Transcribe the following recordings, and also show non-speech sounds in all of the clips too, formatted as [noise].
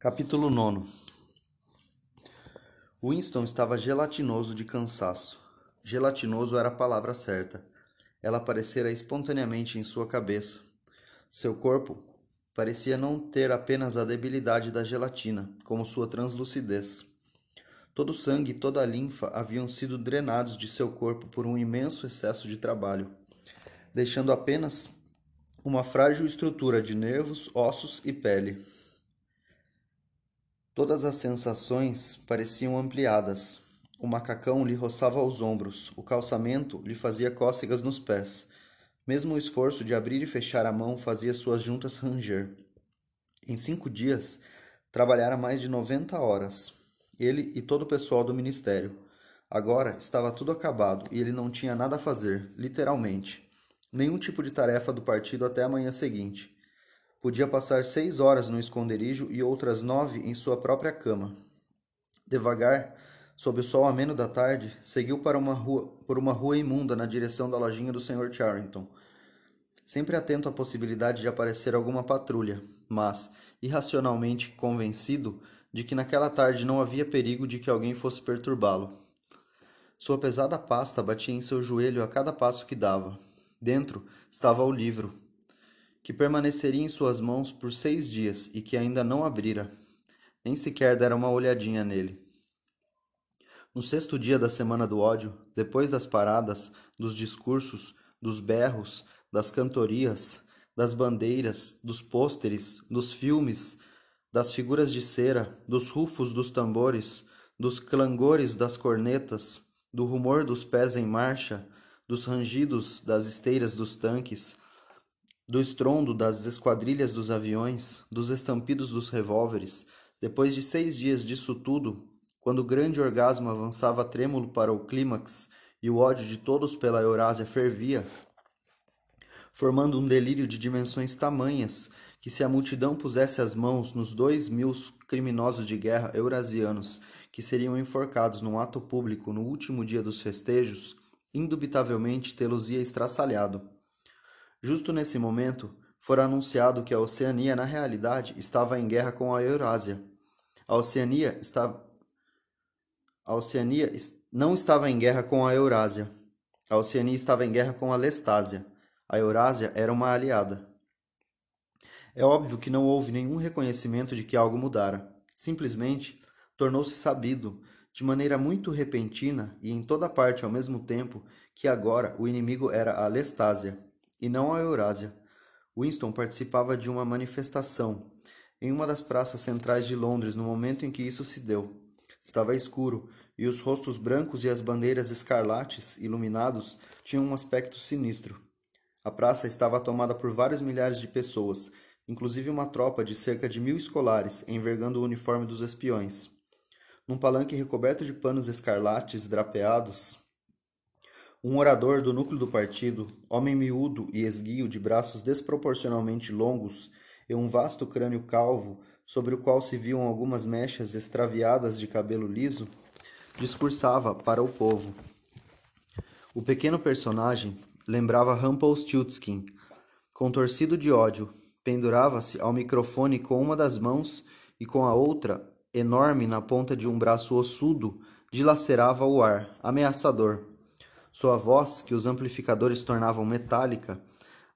Capítulo 9 Winston estava gelatinoso de cansaço. Gelatinoso era a palavra certa. Ela aparecera espontaneamente em sua cabeça. Seu corpo parecia não ter apenas a debilidade da gelatina, como sua translucidez. Todo o sangue e toda a linfa haviam sido drenados de seu corpo por um imenso excesso de trabalho, deixando apenas uma frágil estrutura de nervos, ossos e pele. Todas as sensações pareciam ampliadas. O macacão lhe roçava os ombros, o calçamento lhe fazia cócegas nos pés. Mesmo o esforço de abrir e fechar a mão fazia suas juntas ranger. Em cinco dias, trabalhara mais de noventa horas, ele e todo o pessoal do ministério. Agora estava tudo acabado e ele não tinha nada a fazer, literalmente. Nenhum tipo de tarefa do partido até a manhã seguinte. Podia passar seis horas no esconderijo e outras nove em sua própria cama. Devagar, sob o sol ameno da tarde, seguiu para uma rua, por uma rua imunda na direção da lojinha do Sr. Charrington. Sempre atento à possibilidade de aparecer alguma patrulha, mas, irracionalmente convencido de que naquela tarde não havia perigo de que alguém fosse perturbá-lo. Sua pesada pasta batia em seu joelho a cada passo que dava. Dentro estava o livro, que permaneceria em suas mãos por seis dias e que ainda não abrira, nem sequer dera uma olhadinha nele. No sexto dia da Semana do Ódio, depois das paradas, dos discursos, dos berros, das cantorias, das bandeiras, dos pôsteres, dos filmes, das figuras de cera, dos rufos dos tambores, dos clangores das cornetas, do rumor dos pés em marcha, dos rangidos das esteiras dos tanques, do estrondo das esquadrilhas dos aviões, dos estampidos dos revólveres, depois de seis dias disso tudo, quando o grande orgasmo avançava trêmulo para o clímax e o ódio de todos pela Eurásia fervia, formando um delírio de dimensões tamanhas que se a multidão pusesse as mãos nos dois mil criminosos de guerra eurasianos que seriam enforcados num ato público no último dia dos festejos, indubitavelmente tê-los-ia estraçalhado. Justo nesse momento, fora anunciado que a Oceania, na realidade, estava em guerra com a Eurásia. A Oceania estava. A Oceania não estava em guerra com a Eurásia. A Oceania estava em guerra com a Lestásia. A Eurásia era uma aliada. É óbvio que não houve nenhum reconhecimento de que algo mudara. Simplesmente tornou-se sabido, de maneira muito repentina e em toda parte ao mesmo tempo, que agora o inimigo era a Lestásia e não a Eurásia. Winston participava de uma manifestação em uma das praças centrais de Londres no momento em que isso se deu. Estava escuro, e os rostos brancos e as bandeiras escarlates, iluminados, tinham um aspecto sinistro. A praça estava tomada por vários milhares de pessoas, inclusive uma tropa de cerca de mil escolares, envergando o uniforme dos espiões. Num palanque recoberto de panos escarlates drapeados, um orador do núcleo do partido, homem miúdo e esguio de braços desproporcionalmente longos e um vasto crânio calvo, sobre o qual se viam algumas mechas extraviadas de cabelo liso, discursava para o povo. O pequeno personagem lembrava Rumpelstiltskin. Contorcido de ódio, pendurava-se ao microfone com uma das mãos e com a outra, enorme na ponta de um braço ossudo, dilacerava o ar, ameaçador. Sua voz, que os amplificadores tornavam metálica,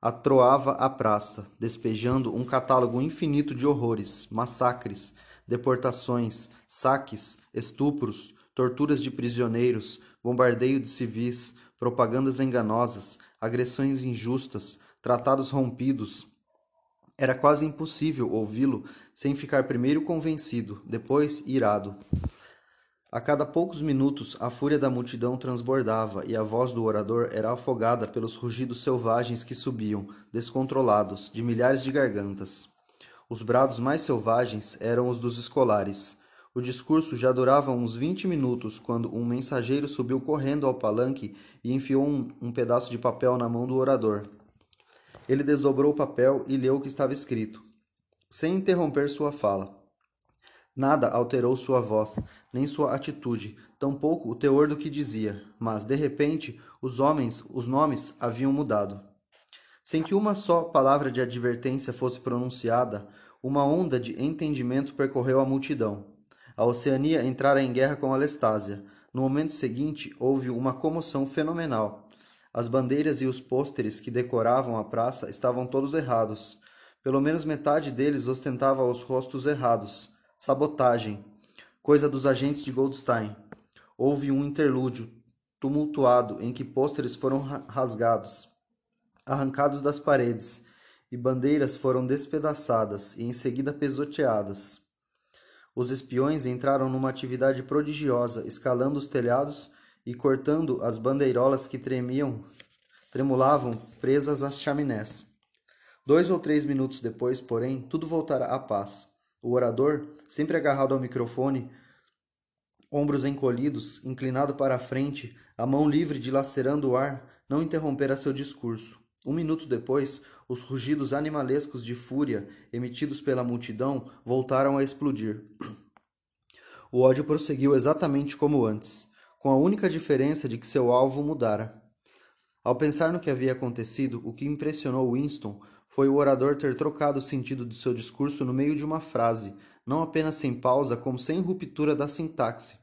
atroava a praça, despejando um catálogo infinito de horrores, massacres, deportações, saques, estupros, torturas de prisioneiros, bombardeio de civis, propagandas enganosas, agressões injustas, tratados rompidos. Era quase impossível ouvi-lo sem ficar primeiro convencido, depois irado. A cada poucos minutos a fúria da multidão transbordava e a voz do orador era afogada pelos rugidos selvagens que subiam, descontrolados, de milhares de gargantas. Os brados mais selvagens eram os dos escolares. O discurso já durava uns vinte minutos quando um mensageiro subiu correndo ao palanque e enfiou um, um pedaço de papel na mão do orador. Ele desdobrou o papel e leu o que estava escrito, sem interromper sua fala. Nada alterou sua voz, nem sua atitude, tampouco o teor do que dizia, mas, de repente, os homens, os nomes haviam mudado. Sem que uma só palavra de advertência fosse pronunciada, Uma onda de entendimento percorreu a multidão. A Oceania entrara em guerra com a Lestásia. No momento seguinte, houve uma comoção fenomenal. As bandeiras e os pôsteres que decoravam a praça estavam todos errados. Pelo menos metade deles ostentava os rostos errados. Sabotagem. Coisa dos agentes de Goldstein. Houve um interlúdio tumultuado em que pôsteres foram rasgados, arrancados das paredes, e bandeiras foram despedaçadas e em seguida pisoteadas. Os espiões entraram numa atividade prodigiosa, escalando os telhados e cortando as bandeirolas que tremiam, tremulavam presas às chaminés. Dois ou três minutos depois, porém, tudo voltara à paz. O orador, sempre agarrado ao microfone, ombros encolhidos, inclinado para a frente, a mão livre dilacerando o ar, não interrompera seu discurso. Um minuto depois, os rugidos animalescos de fúria emitidos pela multidão voltaram a explodir. O ódio prosseguiu exatamente como antes com a única diferença de que seu alvo mudara. Ao pensar no que havia acontecido, o que impressionou Winston foi o orador ter trocado o sentido de seu discurso no meio de uma frase, não apenas sem pausa, como sem ruptura da sintaxe.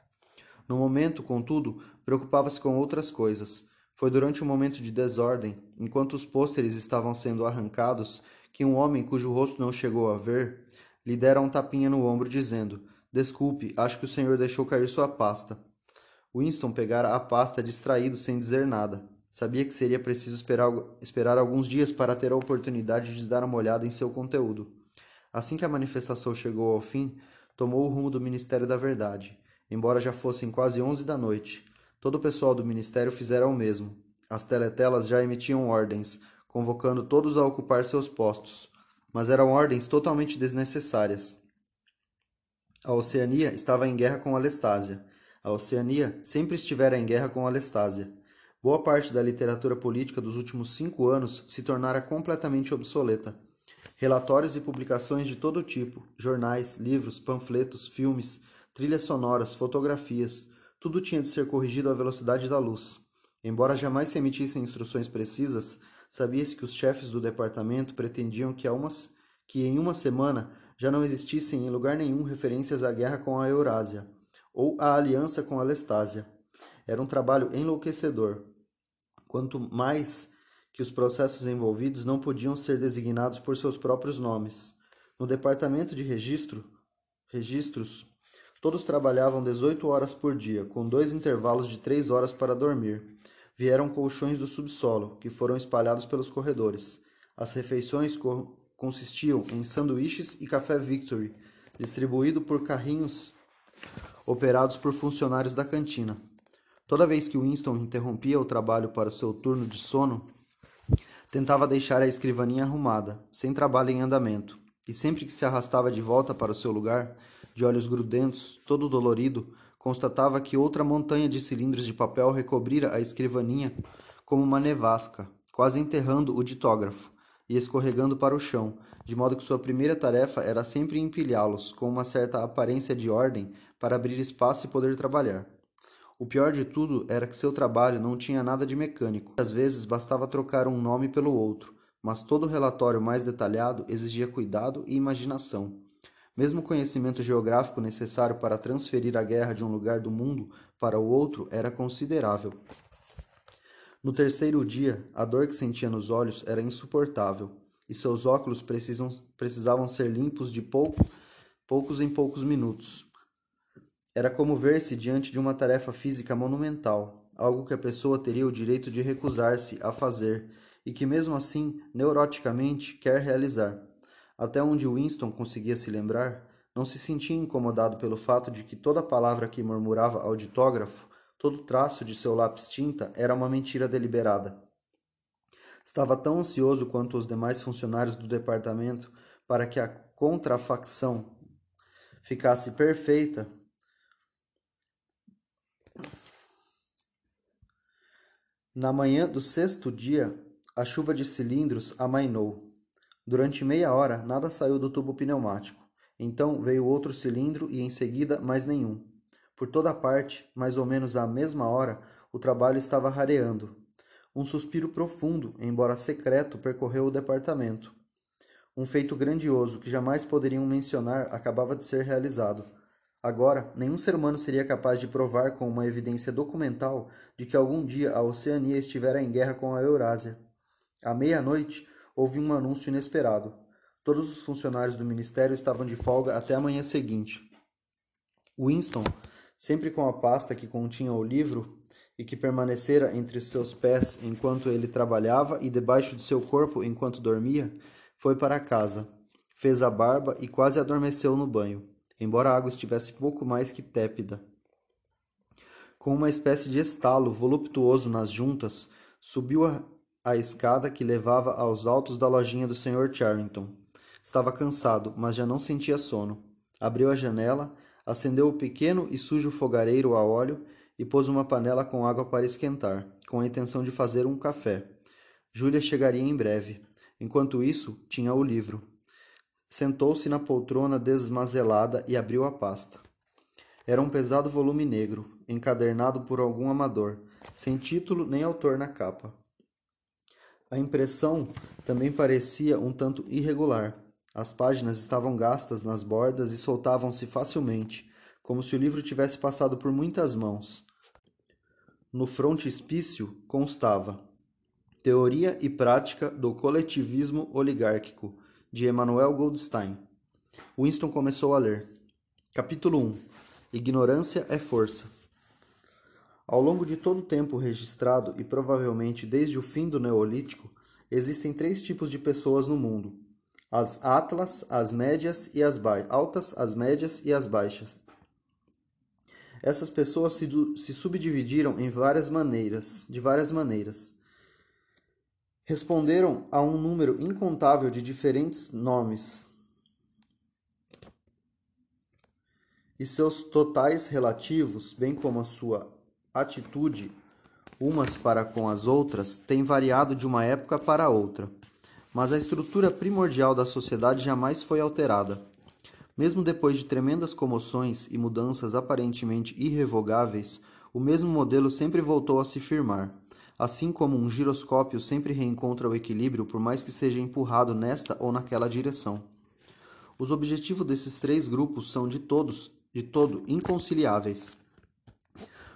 No momento, contudo, preocupava-se com outras coisas. Foi durante um momento de desordem, enquanto os pôsteres estavam sendo arrancados, que um homem cujo rosto não chegou a ver lhe dera um tapinha no ombro, dizendo: Desculpe, acho que o senhor deixou cair sua pasta. Winston pegara a pasta distraído sem dizer nada. Sabia que seria preciso esperar, esperar alguns dias para ter a oportunidade de dar uma olhada em seu conteúdo. Assim que a manifestação chegou ao fim, tomou o rumo do Ministério da Verdade. Embora já fossem quase onze da noite, todo o pessoal do ministério fizera o mesmo. As teletelas já emitiam ordens, convocando todos a ocupar seus postos, mas eram ordens totalmente desnecessárias. A Oceania estava em guerra com a Lestásia. A Oceania sempre estivera em guerra com a Lestásia. Boa parte da literatura política dos últimos cinco anos se tornara completamente obsoleta. Relatórios e publicações de todo tipo, jornais, livros, panfletos, filmes, trilhas sonoras, fotografias, tudo tinha de ser corrigido à velocidade da luz. Embora jamais se emitissem instruções precisas, sabia-se que os chefes do departamento pretendiam que, umas, que em uma semana já não existissem em lugar nenhum referências à guerra com a Eurásia ou a aliança com a Lestásia. Era um trabalho enlouquecedor. Quanto mais que os processos envolvidos não podiam ser designados por seus próprios nomes. No departamento de registro, registros, todos trabalhavam 18 horas por dia, com dois intervalos de três horas para dormir. Vieram colchões do subsolo, que foram espalhados pelos corredores. As refeições co consistiam em sanduíches e café Victory, distribuído por carrinhos operados por funcionários da cantina. Toda vez que Winston interrompia o trabalho para seu turno de sono, tentava deixar a escrivaninha arrumada, sem trabalho em andamento, e sempre que se arrastava de volta para o seu lugar, de olhos grudentos, todo dolorido, constatava que outra montanha de cilindros de papel recobrira a escrivaninha como uma nevasca, quase enterrando o ditógrafo e escorregando para o chão, de modo que sua primeira tarefa era sempre empilhá-los com uma certa aparência de ordem para abrir espaço e poder trabalhar. O pior de tudo era que seu trabalho não tinha nada de mecânico. Às vezes bastava trocar um nome pelo outro, mas todo relatório mais detalhado exigia cuidado e imaginação. Mesmo o conhecimento geográfico necessário para transferir a guerra de um lugar do mundo para o outro era considerável. No terceiro dia, a dor que sentia nos olhos era insuportável e seus óculos precisam, precisavam ser limpos de pouco, poucos em poucos minutos. Era como ver-se diante de uma tarefa física monumental, algo que a pessoa teria o direito de recusar-se a fazer e que, mesmo assim, neuroticamente quer realizar. Até onde Winston conseguia se lembrar, não se sentia incomodado pelo fato de que toda palavra que murmurava ao ditógrafo, todo traço de seu lápis tinta, era uma mentira deliberada. Estava tão ansioso quanto os demais funcionários do departamento para que a contrafacção ficasse perfeita. Na manhã do sexto dia, a chuva de cilindros amainou. Durante meia hora, nada saiu do tubo pneumático. Então veio outro cilindro e em seguida mais nenhum. Por toda parte, mais ou menos à mesma hora, o trabalho estava rareando. Um suspiro profundo, embora secreto, percorreu o departamento. Um feito grandioso que jamais poderiam mencionar acabava de ser realizado. Agora, nenhum ser humano seria capaz de provar com uma evidência documental de que algum dia a Oceania estivera em guerra com a Eurásia. À meia-noite, houve um anúncio inesperado. Todos os funcionários do ministério estavam de folga até a manhã seguinte. Winston, sempre com a pasta que continha o livro e que permanecera entre seus pés enquanto ele trabalhava e debaixo de seu corpo enquanto dormia, foi para casa. Fez a barba e quase adormeceu no banho, embora a água estivesse pouco mais que tépida. Com uma espécie de estalo voluptuoso nas juntas, subiu a, a escada que levava aos altos da lojinha do Sr. Charrington. Estava cansado, mas já não sentia sono. Abriu a janela, acendeu o pequeno e sujo fogareiro a óleo e pôs uma panela com água para esquentar, com a intenção de fazer um café. Júlia chegaria em breve. Enquanto isso, tinha o livro. Sentou-se na poltrona desmazelada e abriu a pasta. Era um pesado volume negro, encadernado por algum amador, sem título nem autor na capa. A impressão também parecia um tanto irregular, as páginas estavam gastas nas bordas e soltavam-se facilmente, como se o livro tivesse passado por muitas mãos. No frontispício constava Teoria e Prática do Coletivismo Oligárquico, de Emanuel Goldstein. Winston começou a ler. Capítulo 1 Ignorância é Força. Ao longo de todo o tempo registrado e provavelmente desde o fim do Neolítico, existem três tipos de pessoas no mundo as atlas, as médias e as baixas, altas, as médias e as baixas. Essas pessoas se, se subdividiram em várias maneiras, de várias maneiras. Responderam a um número incontável de diferentes nomes. E seus totais relativos, bem como a sua atitude umas para com as outras, têm variado de uma época para outra mas a estrutura primordial da sociedade jamais foi alterada. Mesmo depois de tremendas comoções e mudanças aparentemente irrevogáveis, o mesmo modelo sempre voltou a se firmar, assim como um giroscópio sempre reencontra o equilíbrio por mais que seja empurrado nesta ou naquela direção. Os objetivos desses três grupos são de todos, de todo inconciliáveis.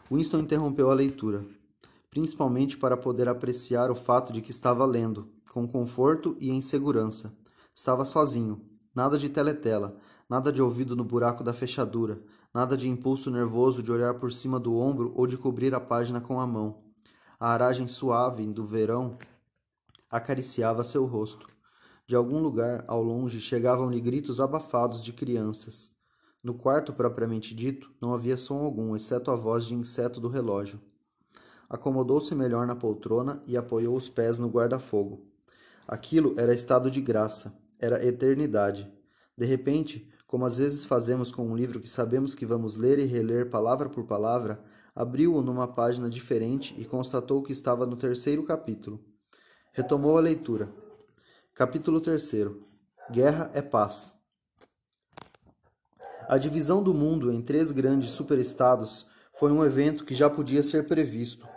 Winston interrompeu a leitura, principalmente para poder apreciar o fato de que estava lendo, com conforto e em segurança. Estava sozinho. Nada de teletela, nada de ouvido no buraco da fechadura, nada de impulso nervoso de olhar por cima do ombro ou de cobrir a página com a mão. A aragem suave do verão acariciava seu rosto. De algum lugar ao longe chegavam-lhe gritos abafados de crianças. No quarto propriamente dito, não havia som algum, exceto a voz de inseto do relógio. Acomodou-se melhor na poltrona e apoiou os pés no guarda-fogo. Aquilo era estado de graça, era eternidade. De repente, como às vezes fazemos com um livro que sabemos que vamos ler e reler palavra por palavra, abriu-o numa página diferente e constatou que estava no terceiro capítulo. Retomou a leitura. Capítulo 3 Guerra é paz. A divisão do mundo em três grandes superestados foi um evento que já podia ser previsto,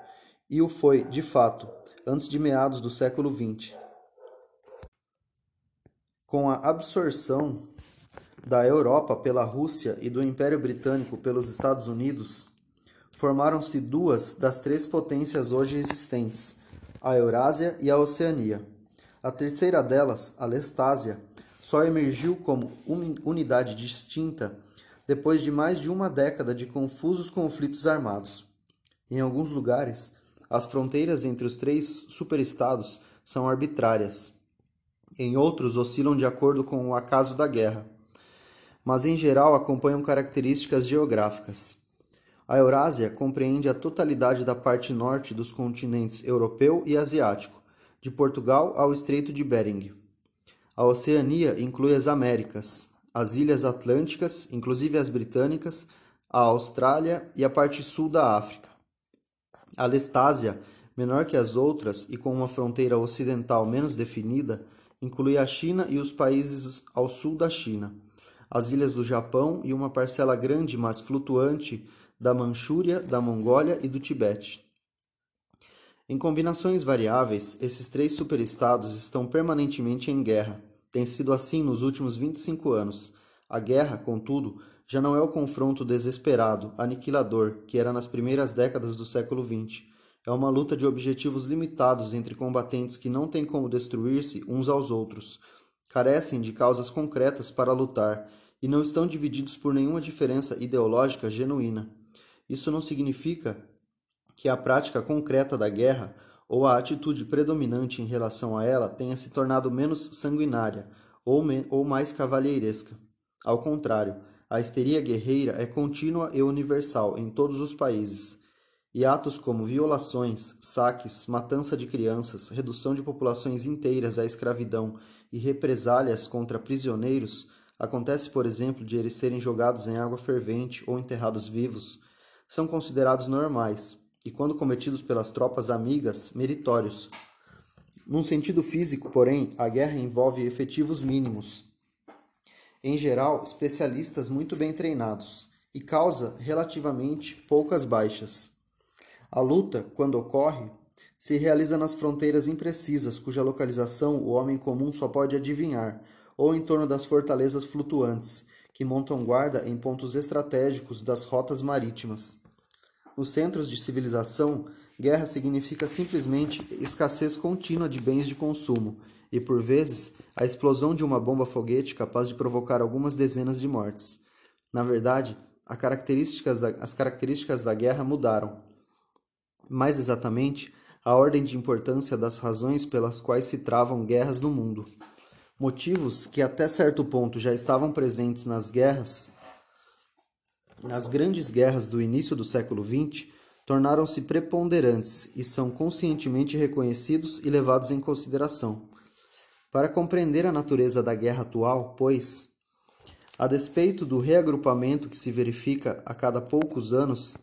e o foi, de fato, antes de meados do século XX. Com a absorção da Europa pela Rússia e do Império Britânico pelos Estados Unidos, formaram-se duas das três potências hoje existentes, a Eurásia e a Oceania. A terceira delas, a Lestásia, só emergiu como unidade distinta depois de mais de uma década de confusos conflitos armados. Em alguns lugares, as fronteiras entre os três superestados são arbitrárias em outros oscilam de acordo com o acaso da guerra, mas em geral acompanham características geográficas. A Eurásia compreende a totalidade da parte norte dos continentes europeu e asiático, de Portugal ao Estreito de Bering. A Oceania inclui as Américas, as ilhas atlânticas, inclusive as britânicas, a Austrália e a parte sul da África. A Lestásia, menor que as outras e com uma fronteira ocidental menos definida, inclui a China e os países ao sul da China, as ilhas do Japão e uma parcela grande, mas flutuante, da Manchúria, da Mongólia e do Tibete. Em combinações variáveis, esses três superestados estão permanentemente em guerra, Tem sido assim nos últimos 25 anos. A guerra, contudo, já não é o confronto desesperado, aniquilador, que era nas primeiras décadas do século XX. É uma luta de objetivos limitados entre combatentes que não têm como destruir-se uns aos outros, carecem de causas concretas para lutar e não estão divididos por nenhuma diferença ideológica genuína. Isso não significa que a prática concreta da guerra ou a atitude predominante em relação a ela tenha se tornado menos sanguinária ou, me, ou mais cavalheiresca. Ao contrário, a histeria guerreira é contínua e universal em todos os países, e atos como violações, saques, matança de crianças, redução de populações inteiras à escravidão e represálias contra prisioneiros acontece, por exemplo, de eles serem jogados em água fervente ou enterrados vivos, são considerados normais e, quando cometidos pelas tropas amigas, meritórios. Num sentido físico, porém, a guerra envolve efetivos mínimos, em geral, especialistas muito bem treinados, e causa relativamente poucas baixas. A luta, quando ocorre, se realiza nas fronteiras imprecisas, cuja localização o homem comum só pode adivinhar, ou em torno das fortalezas flutuantes, que montam guarda em pontos estratégicos das rotas marítimas. Nos centros de civilização, guerra significa simplesmente escassez contínua de bens de consumo e, por vezes, a explosão de uma bomba foguete capaz de provocar algumas dezenas de mortes. Na verdade, características da, as características da guerra mudaram. Mais exatamente, a ordem de importância das razões pelas quais se travam guerras no mundo. Motivos que até certo ponto já estavam presentes nas guerras nas grandes guerras do início do século XX, tornaram-se preponderantes e são conscientemente reconhecidos e levados em consideração. Para compreender a natureza da guerra atual, pois, a despeito do reagrupamento que se verifica a cada poucos anos,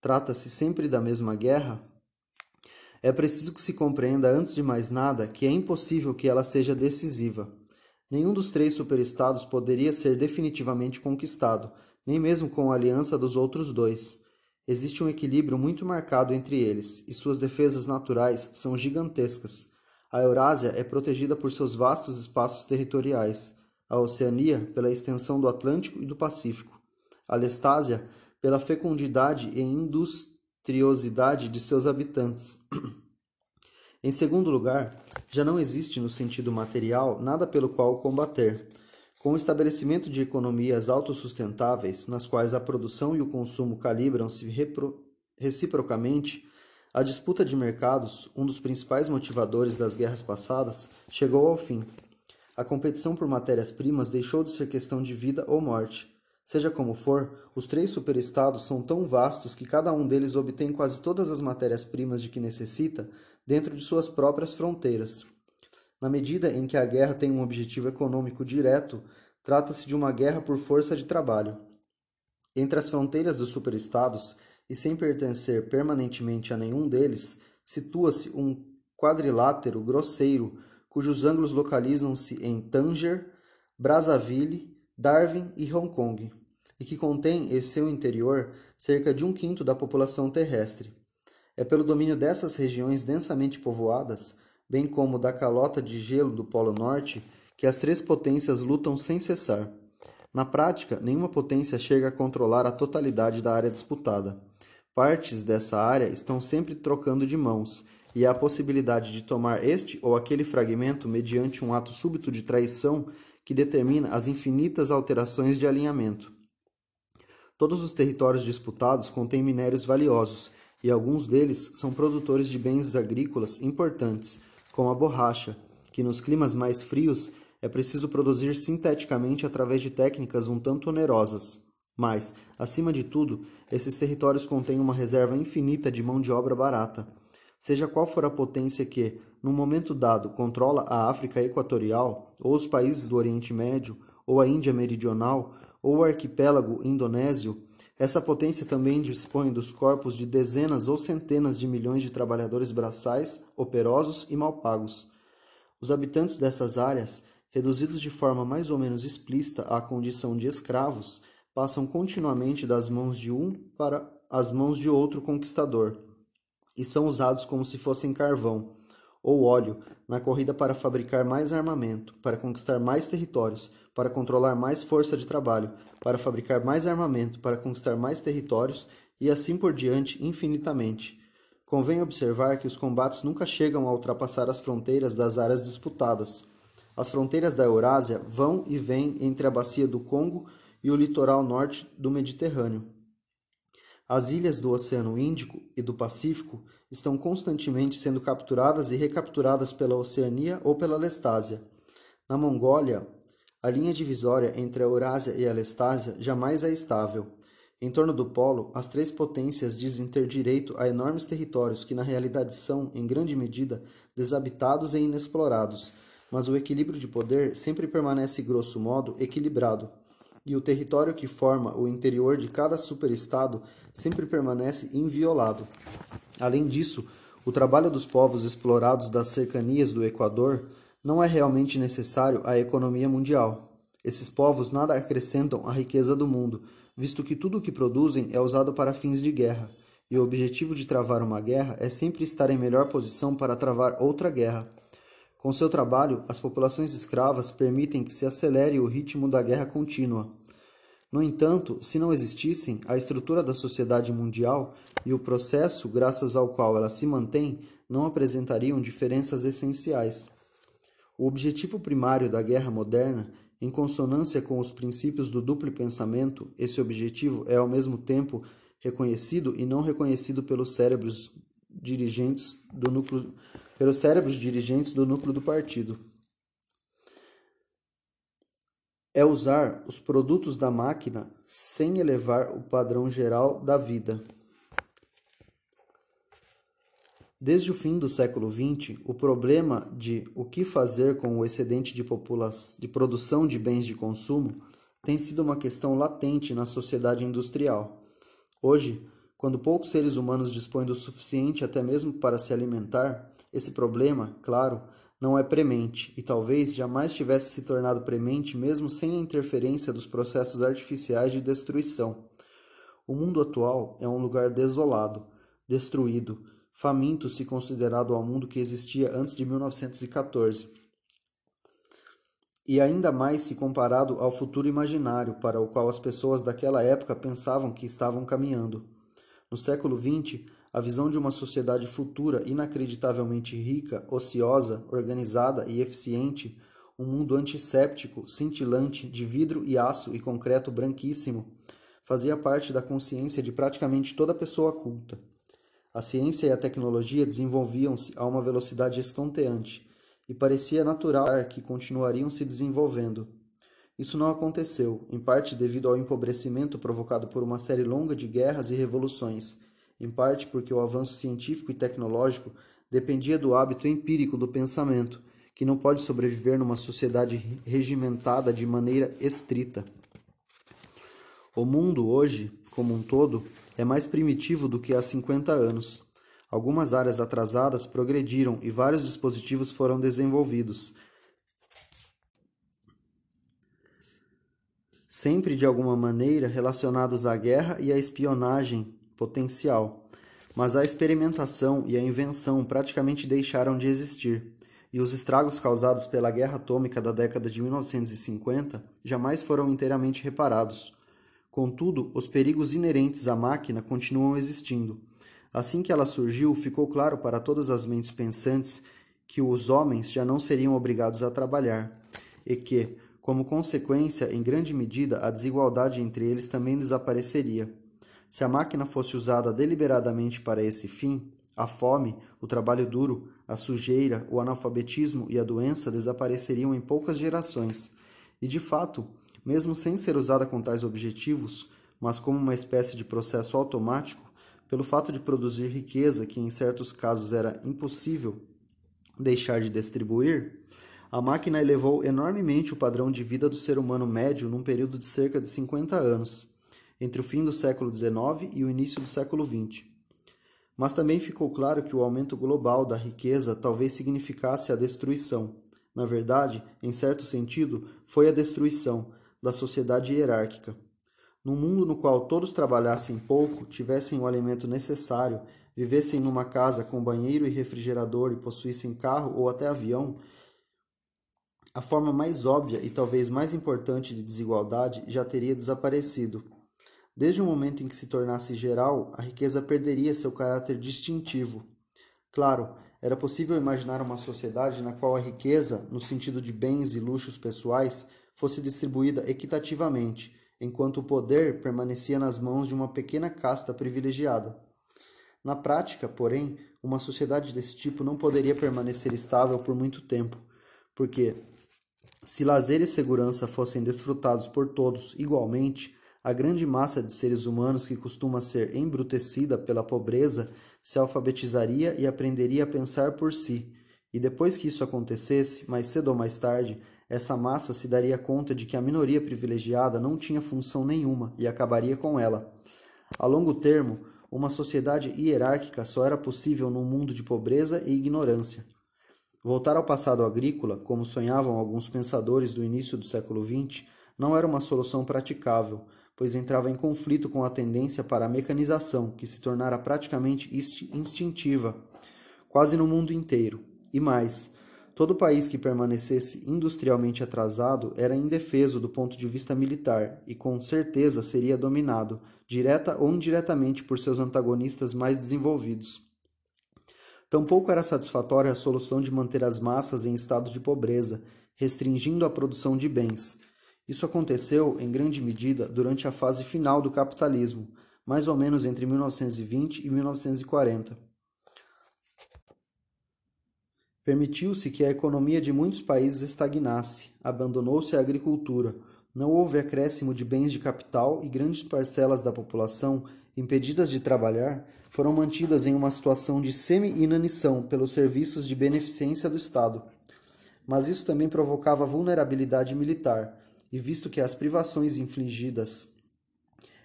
trata-se sempre da mesma guerra, é preciso que se compreenda antes de mais nada que é impossível que ela seja decisiva. Nenhum dos três superestados poderia ser definitivamente conquistado, nem mesmo com a aliança dos outros dois. Existe um equilíbrio muito marcado entre eles, e suas defesas naturais são gigantescas. A Eurásia é protegida por seus vastos espaços territoriais, a Oceania pela extensão do Atlântico e do Pacífico, a Lestásia pela fecundidade e industriosidade de seus habitantes. [clears throat] em segundo lugar, já não existe no sentido material nada pelo qual combater. Com o estabelecimento de economias autossustentáveis, nas quais a produção e o consumo calibram-se reciprocamente, a disputa de mercados, um dos principais motivadores das guerras passadas, chegou ao fim. A competição por matérias-primas deixou de ser questão de vida ou morte. Seja como for, os três superestados são tão vastos que cada um deles obtém quase todas as matérias-primas de que necessita dentro de suas próprias fronteiras. Na medida em que a guerra tem um objetivo econômico direto, trata-se de uma guerra por força de trabalho. Entre as fronteiras dos superestados, e sem pertencer permanentemente a nenhum deles, situa-se um quadrilátero grosseiro, cujos ângulos localizam-se em Tanger, Brazzaville, Darwin e Hong Kong, e que contém em seu interior cerca de um quinto da população terrestre. É pelo domínio dessas regiões densamente povoadas bem como da calota de gelo do Polo Norte, que as três potências lutam sem cessar. Na prática, nenhuma potência chega a controlar a totalidade da área disputada. Partes dessa área estão sempre trocando de mãos, e há a possibilidade de tomar este ou aquele fragmento mediante um ato súbito de traição que determina as infinitas alterações de alinhamento. Todos os territórios disputados contêm minérios valiosos, e alguns deles são produtores de bens agrícolas importantes, como a borracha, que nos climas mais frios é preciso produzir sinteticamente através de técnicas um tanto onerosas. Mas, acima de tudo, esses territórios contêm uma reserva infinita de mão de obra barata. Seja qual for a potência que, num momento dado, controla a África Equatorial, ou os países do Oriente Médio, ou a Índia Meridional, ou o arquipélago indonésio, essa potência também dispõe dos corpos de dezenas ou centenas de milhões de trabalhadores braçais, operosos e mal pagos. Os habitantes dessas áreas, reduzidos de forma mais ou menos explícita à condição de escravos, passam continuamente das mãos de um para as mãos de outro conquistador, e são usados como se fossem carvão, ou óleo na corrida para fabricar mais armamento, para conquistar mais territórios, para controlar mais força de trabalho, para fabricar mais armamento, para conquistar mais territórios e assim por diante infinitamente. Convém observar que os combates nunca chegam a ultrapassar as fronteiras das áreas disputadas. As fronteiras da Eurásia vão e vêm entre a bacia do Congo e o litoral norte do Mediterrâneo. As ilhas do Oceano Índico e do Pacífico estão constantemente sendo capturadas e recapturadas pela Oceania ou pela Lestásia. Na Mongólia, a linha divisória entre a Eurásia e a Lestásia jamais é estável. Em torno do polo, as três potências dizem ter direito a enormes territórios que na realidade são, em grande medida, desabitados e inexplorados, mas o equilíbrio de poder sempre permanece grosso modo equilibrado e o território que forma o interior de cada superestado sempre permanece inviolado. Além disso, o trabalho dos povos explorados das cercanias do Equador não é realmente necessário à economia mundial. Esses povos nada acrescentam à riqueza do mundo, visto que tudo o que produzem é usado para fins de guerra, e o objetivo de travar uma guerra é sempre estar em melhor posição para travar outra guerra. Com seu trabalho, as populações escravas permitem que se acelere o ritmo da guerra contínua. No entanto, se não existissem, a estrutura da sociedade mundial e o processo graças ao qual ela se mantém não apresentariam diferenças essenciais. O objetivo primário da guerra moderna, em consonância com os princípios do duplo pensamento, esse objetivo é ao mesmo tempo reconhecido e não reconhecido pelos cérebros dirigentes do núcleo pelos cérebros dirigentes do núcleo do partido. É usar os produtos da máquina sem elevar o padrão geral da vida. Desde o fim do século XX, o problema de o que fazer com o excedente de, de produção de bens de consumo tem sido uma questão latente na sociedade industrial. Hoje, quando poucos seres humanos dispõem do suficiente até mesmo para se alimentar, esse problema, claro, não é premente e talvez jamais tivesse se tornado premente mesmo sem a interferência dos processos artificiais de destruição. O mundo atual é um lugar desolado, destruído, faminto se considerado ao mundo que existia antes de 1914. E ainda mais se comparado ao futuro imaginário para o qual as pessoas daquela época pensavam que estavam caminhando. No século XX, a visão de uma sociedade futura inacreditavelmente rica, ociosa, organizada e eficiente, um mundo antisséptico, cintilante, de vidro e aço e concreto branquíssimo, fazia parte da consciência de praticamente toda pessoa culta. A ciência e a tecnologia desenvolviam-se a uma velocidade estonteante, e parecia natural que continuariam se desenvolvendo. Isso não aconteceu, em parte devido ao empobrecimento provocado por uma série longa de guerras e revoluções em parte porque o avanço científico e tecnológico dependia do hábito empírico do pensamento, que não pode sobreviver numa sociedade regimentada de maneira estrita. O mundo hoje, como um todo, é mais primitivo do que há 50 anos. Algumas áreas atrasadas progrediram e vários dispositivos foram desenvolvidos. Sempre de alguma maneira relacionados à guerra e à espionagem potencial, mas a experimentação e a invenção praticamente deixaram de existir, e os estragos causados pela guerra atômica da década de 1950 jamais foram inteiramente reparados. Contudo, os perigos inerentes à máquina continuam existindo. Assim que ela surgiu, ficou claro para todas as mentes pensantes que os homens já não seriam obrigados a trabalhar, e que, como consequência, em grande medida, a desigualdade entre eles também desapareceria. Se a máquina fosse usada deliberadamente para esse fim, a fome, o trabalho duro, a sujeira, o analfabetismo e a doença desapareceriam em poucas gerações. E de fato, mesmo sem ser usada com tais objetivos, mas como uma espécie de processo automático, pelo fato de produzir riqueza que em certos casos era impossível deixar de distribuir, a máquina elevou enormemente o padrão de vida do ser humano médio num período de cerca de 50 anos entre o fim do século XIX e o início do século XX. Mas também ficou claro que o aumento global da riqueza talvez significasse a destruição. Na verdade, em certo sentido, foi a destruição da sociedade hierárquica. Num mundo no qual todos trabalhassem pouco, tivessem o alimento necessário, vivessem numa casa com banheiro e refrigerador e possuíssem carro ou até avião, a forma mais óbvia e talvez mais importante de desigualdade já teria desaparecido. Desde o momento em que se tornasse geral, a riqueza perderia seu caráter distintivo. Claro, era possível imaginar uma sociedade na qual a riqueza, no sentido de bens e luxos pessoais, fosse distribuída equitativamente, enquanto o poder permanecia nas mãos de uma pequena casta privilegiada. Na prática, porém, uma sociedade desse tipo não poderia permanecer estável por muito tempo, porque, se lazer e segurança fossem desfrutados por todos igualmente, a grande massa de seres humanos que costuma ser embrutecida pela pobreza se alfabetizaria e aprenderia a pensar por si. E depois que isso acontecesse, mais cedo ou mais tarde, essa massa se daria conta de que a minoria privilegiada não tinha função nenhuma e acabaria com ela. A longo termo, uma sociedade hierárquica só era possível num mundo de pobreza e ignorância. Voltar ao passado agrícola, como sonhavam alguns pensadores do início do século XX, não era uma solução praticável, pois entrava em conflito com a tendência para a mecanização, que se tornara praticamente instintiva, quase no mundo inteiro. E mais, todo país que permanecesse industrialmente atrasado era indefeso do ponto de vista militar e com certeza seria dominado, direta ou indiretamente, por seus antagonistas mais desenvolvidos. Tampouco era satisfatória a solução de manter as massas em estado de pobreza, restringindo a produção de bens. Isso aconteceu, em grande medida, durante a fase final do capitalismo, mais ou menos entre 1920 e 1940. Permitiu-se que a economia de muitos países estagnasse, abandonou-se a agricultura, não houve acréscimo de bens de capital e grandes parcelas da população, impedidas de trabalhar, foram mantidas em uma situação de semi-inanição pelos serviços de beneficência do Estado. Mas isso também provocava vulnerabilidade militar, e visto que as privações infligidas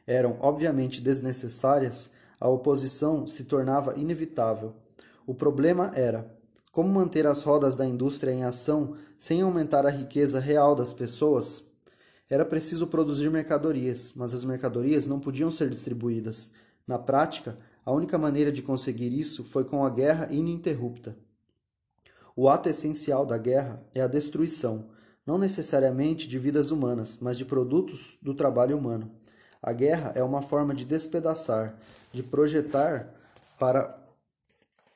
eram obviamente desnecessárias, a oposição se tornava inevitável. O problema era como manter as rodas da indústria em ação sem aumentar a riqueza real das pessoas. Era preciso produzir mercadorias, mas as mercadorias não podiam ser distribuídas. Na prática, a única maneira de conseguir isso foi com a guerra ininterrupta. O ato essencial da guerra é a destruição, não necessariamente de vidas humanas, mas de produtos do trabalho humano. A guerra é uma forma de despedaçar, de projetar para,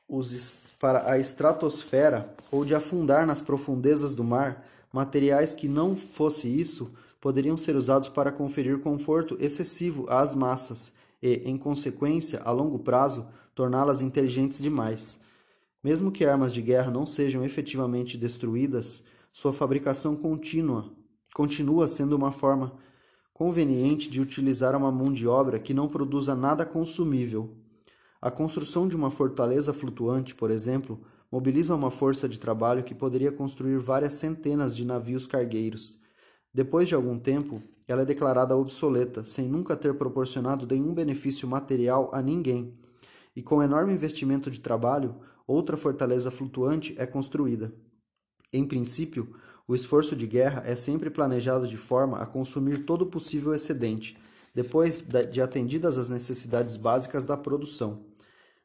os, para a estratosfera ou de afundar nas profundezas do mar materiais que, não fosse isso, poderiam ser usados para conferir conforto excessivo às massas e, em consequência, a longo prazo, torná-las inteligentes demais. Mesmo que armas de guerra não sejam efetivamente destruídas, sua fabricação contínua continua sendo uma forma conveniente de utilizar uma mão de obra que não produza nada consumível. A construção de uma fortaleza flutuante, por exemplo, mobiliza uma força de trabalho que poderia construir várias centenas de navios cargueiros. Depois de algum tempo, ela é declarada obsoleta, sem nunca ter proporcionado nenhum benefício material a ninguém. E com enorme investimento de trabalho, outra fortaleza flutuante é construída. Em princípio, o esforço de guerra é sempre planejado de forma a consumir todo o possível excedente, depois de atendidas as necessidades básicas da produção.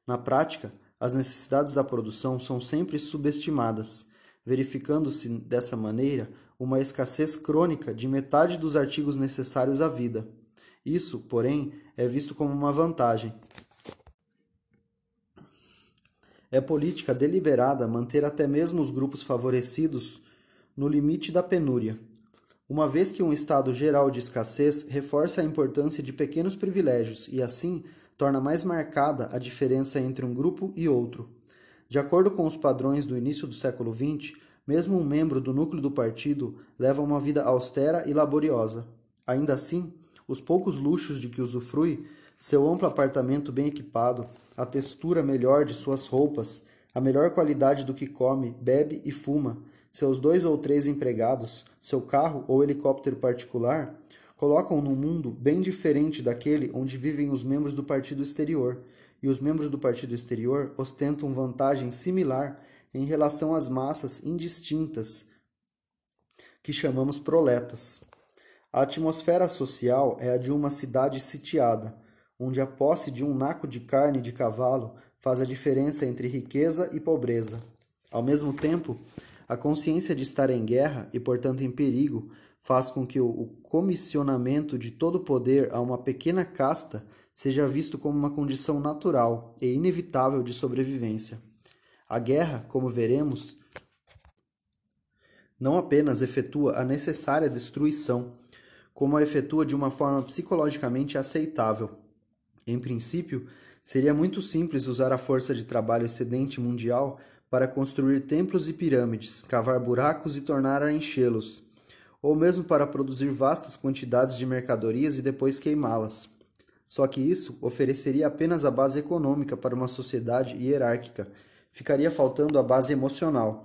Na prática, as necessidades da produção são sempre subestimadas, verificando-se dessa maneira uma escassez crônica de metade dos artigos necessários à vida. Isso, porém, é visto como uma vantagem. É política deliberada manter até mesmo os grupos favorecidos no limite da penúria, uma vez que um estado geral de escassez reforça a importância de pequenos privilégios e, assim, torna mais marcada a diferença entre um grupo e outro. De acordo com os padrões do início do século XX, mesmo um membro do núcleo do partido leva uma vida austera e laboriosa. Ainda assim, os poucos luxos de que usufrui, seu amplo apartamento bem equipado, a textura melhor de suas roupas, a melhor qualidade do que come, bebe e fuma, seus dois ou três empregados, seu carro ou helicóptero particular, colocam num mundo bem diferente daquele onde vivem os membros do partido exterior, e os membros do partido exterior ostentam vantagem similar em relação às massas indistintas que chamamos proletas. A atmosfera social é a de uma cidade sitiada. onde a posse de um naco de carne de cavalo faz a diferença entre riqueza e pobreza. Ao mesmo tempo, a consciência de estar em guerra e, portanto, em perigo, faz com que o comissionamento de todo poder a uma pequena casta seja visto como uma condição natural e inevitável de sobrevivência. A guerra, como veremos, não apenas efetua a necessária destruição, como a efetua de uma forma psicologicamente aceitável. Em princípio, seria muito simples usar a força de trabalho excedente mundial para construir templos e pirâmides, cavar buracos e tornar a enchê-los, ou mesmo para produzir vastas quantidades de mercadorias e depois queimá-las. Só que isso ofereceria apenas a base econômica para uma sociedade hierárquica. Ficaria faltando a base emocional.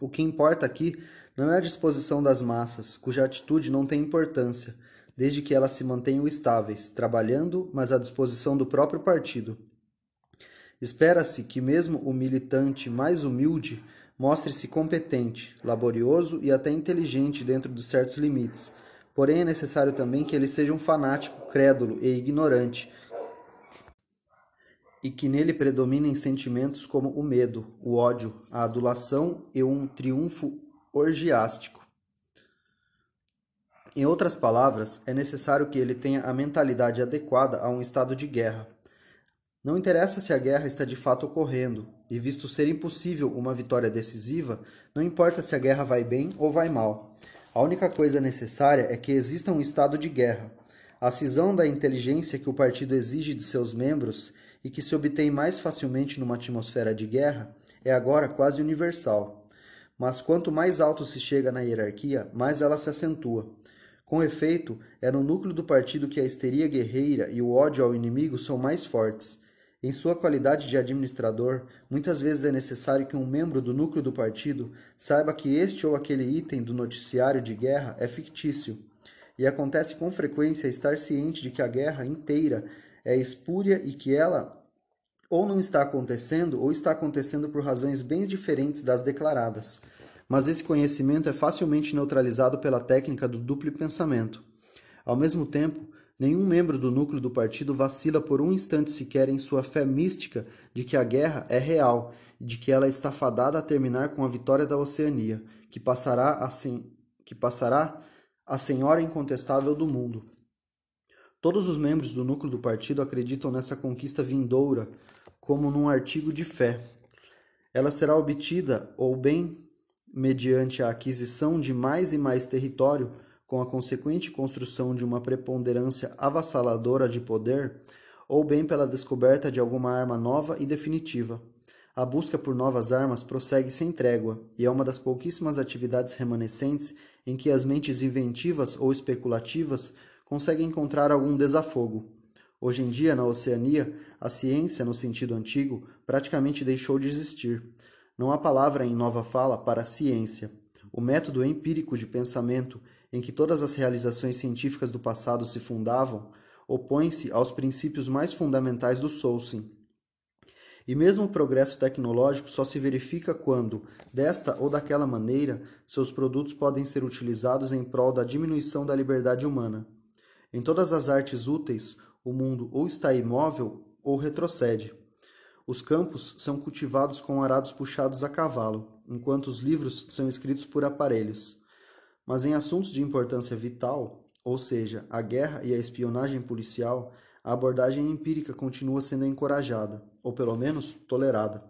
O que importa aqui não é a disposição das massas, cuja atitude não tem importância, desde que elas se mantenham estáveis, trabalhando, mas à disposição do próprio partido. Espera-se que mesmo o militante mais humilde mostre-se competente, laborioso e até inteligente dentro de certos limites. Porém, é necessário também que ele seja um fanático, crédulo e ignorante, e que nele predominem sentimentos como o medo, o ódio, a adulação e um triunfo orgiástico. Em outras palavras, é necessário que ele tenha a mentalidade adequada a um estado de guerra. Não interessa se a guerra está de fato ocorrendo, e visto ser impossível uma vitória decisiva, não importa se a guerra vai bem ou vai mal. A única coisa necessária é que exista um estado de guerra. A cisão da inteligência que o partido exige de seus membros e que se obtém mais facilmente numa atmosfera de guerra é agora quase universal. Mas quanto mais alto se chega na hierarquia, mais ela se acentua. Com efeito, é no núcleo do partido que a histeria guerreira e o ódio ao inimigo são mais fortes. Em sua qualidade de administrador, muitas vezes é necessário que um membro do núcleo do partido saiba que este ou aquele item do noticiário de guerra é fictício. E acontece com frequência estar ciente de que a guerra inteira é espúria e que ela ou não está acontecendo ou está acontecendo por razões bem diferentes das declaradas. Mas esse conhecimento é facilmente neutralizado pela técnica do duplo pensamento. Ao mesmo tempo, Nenhum membro do núcleo do partido vacila por um instante sequer em sua fé mística de que a guerra é real e de que ela está fadada a terminar com a vitória da Oceania, que passará a, sen... que passará a senhora incontestável do mundo. Todos os membros do núcleo do partido acreditam nessa conquista vindoura como num artigo de fé. Ela será obtida ou bem mediante a aquisição de mais e mais território com a consequente construção de uma preponderância avassaladora de poder, ou bem pela descoberta de alguma arma nova e definitiva. A busca por novas armas prossegue sem trégua e é uma das pouquíssimas atividades remanescentes em que as mentes inventivas ou especulativas conseguem encontrar algum desafogo. Hoje em dia, na Oceania, a ciência, no sentido antigo, praticamente deixou de existir. Não há palavra em nova fala para ciência. O método empírico de pensamento em que todas as realizações científicas do passado se fundavam, opõe-se aos princípios mais fundamentais do Soulsing. E mesmo o progresso tecnológico só se verifica quando, desta ou daquela maneira, seus produtos podem ser utilizados em prol da diminuição da liberdade humana. Em todas as artes úteis, o mundo ou está imóvel ou retrocede. Os campos são cultivados com arados puxados a cavalo, enquanto os livros são escritos por aparelhos. Mas em assuntos de importância vital, ou seja, a guerra e a espionagem policial, a abordagem empírica continua sendo encorajada, ou pelo menos tolerada.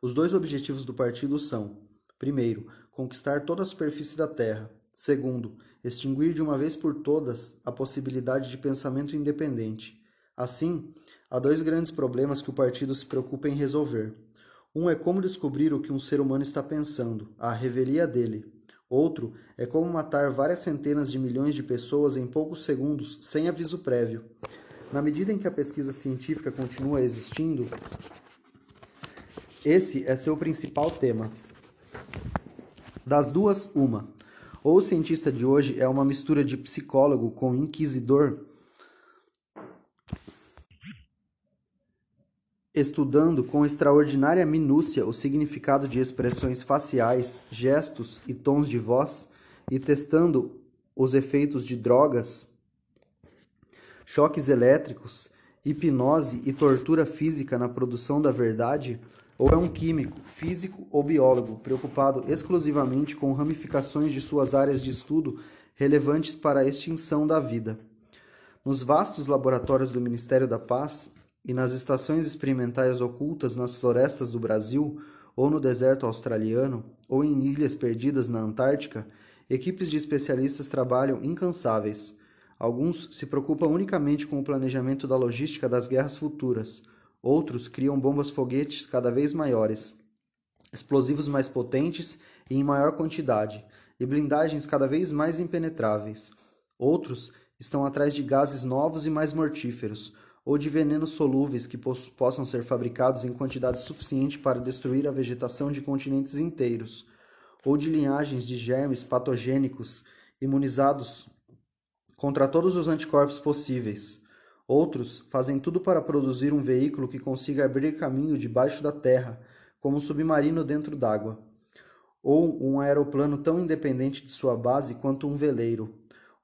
Os dois objetivos do partido são: primeiro, conquistar toda a superfície da Terra, segundo, extinguir de uma vez por todas a possibilidade de pensamento independente. Assim, há dois grandes problemas que o partido se preocupa em resolver. Um é como descobrir o que um ser humano está pensando, a revelia dele, Outro é como matar várias centenas de milhões de pessoas em poucos segundos sem aviso prévio. Na medida em que a pesquisa científica continua existindo, esse é seu principal tema. Das duas, uma. Ou o cientista de hoje é uma mistura de psicólogo com inquisidor, estudando com extraordinária minúcia o significado de expressões faciais, gestos e tons de voz, e testando os efeitos de drogas choques elétricos, hipnose e tortura física na produção da verdade? Ou é um químico, físico ou biólogo preocupado exclusivamente com ramificações de suas áreas de estudo relevantes para a extinção da vida? Nos vastos laboratórios do Ministério da Paz e nas estações experimentais ocultas nas florestas do Brasil, ou no deserto australiano, ou em ilhas perdidas na Antártica, equipes de especialistas trabalham incansáveis. Alguns se preocupam unicamente com o planejamento da logística das guerras futuras, outros criam bombas foguetes cada vez maiores, explosivos mais potentes e em maior quantidade, e blindagens cada vez mais impenetráveis. Outros estão atrás de gases novos e mais mortíferos, ou de venenos solúveis que possam ser fabricados em quantidade suficiente para destruir a vegetação de continentes inteiros, ou de linhagens de germes patogênicos imunizados contra todos os anticorpos possíveis. Outros fazem tudo para produzir um veículo que consiga abrir caminho debaixo da terra, como um submarino dentro d'água, ou um aeroplano tão independente de sua base quanto um veleiro.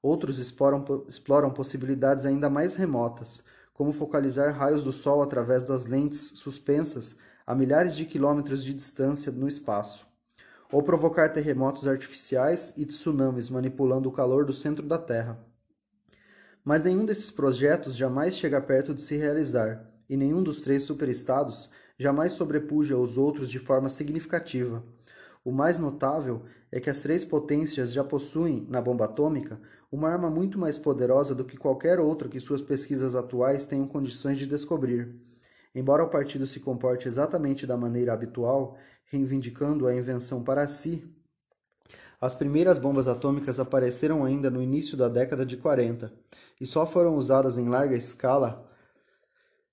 Outros exploram, exploram possibilidades ainda mais remotas, como focalizar raios do Sol através das lentes suspensas a milhares de quilômetros de distância no espaço, ou provocar terremotos artificiais e tsunamis manipulando o calor do centro da Terra. Mas nenhum desses projetos jamais chega perto de se realizar, e nenhum dos três superestados jamais sobrepuja os outros de forma significativa. O mais notável é que as três potências já possuem, na bomba atômica, uma arma muito mais poderosa do que qualquer outra que suas pesquisas atuais tenham condições de descobrir. Embora o partido se comporte exatamente da maneira habitual, reivindicando a invenção para si, as primeiras bombas atômicas apareceram ainda no início da década de 40 e só foram usadas em larga escala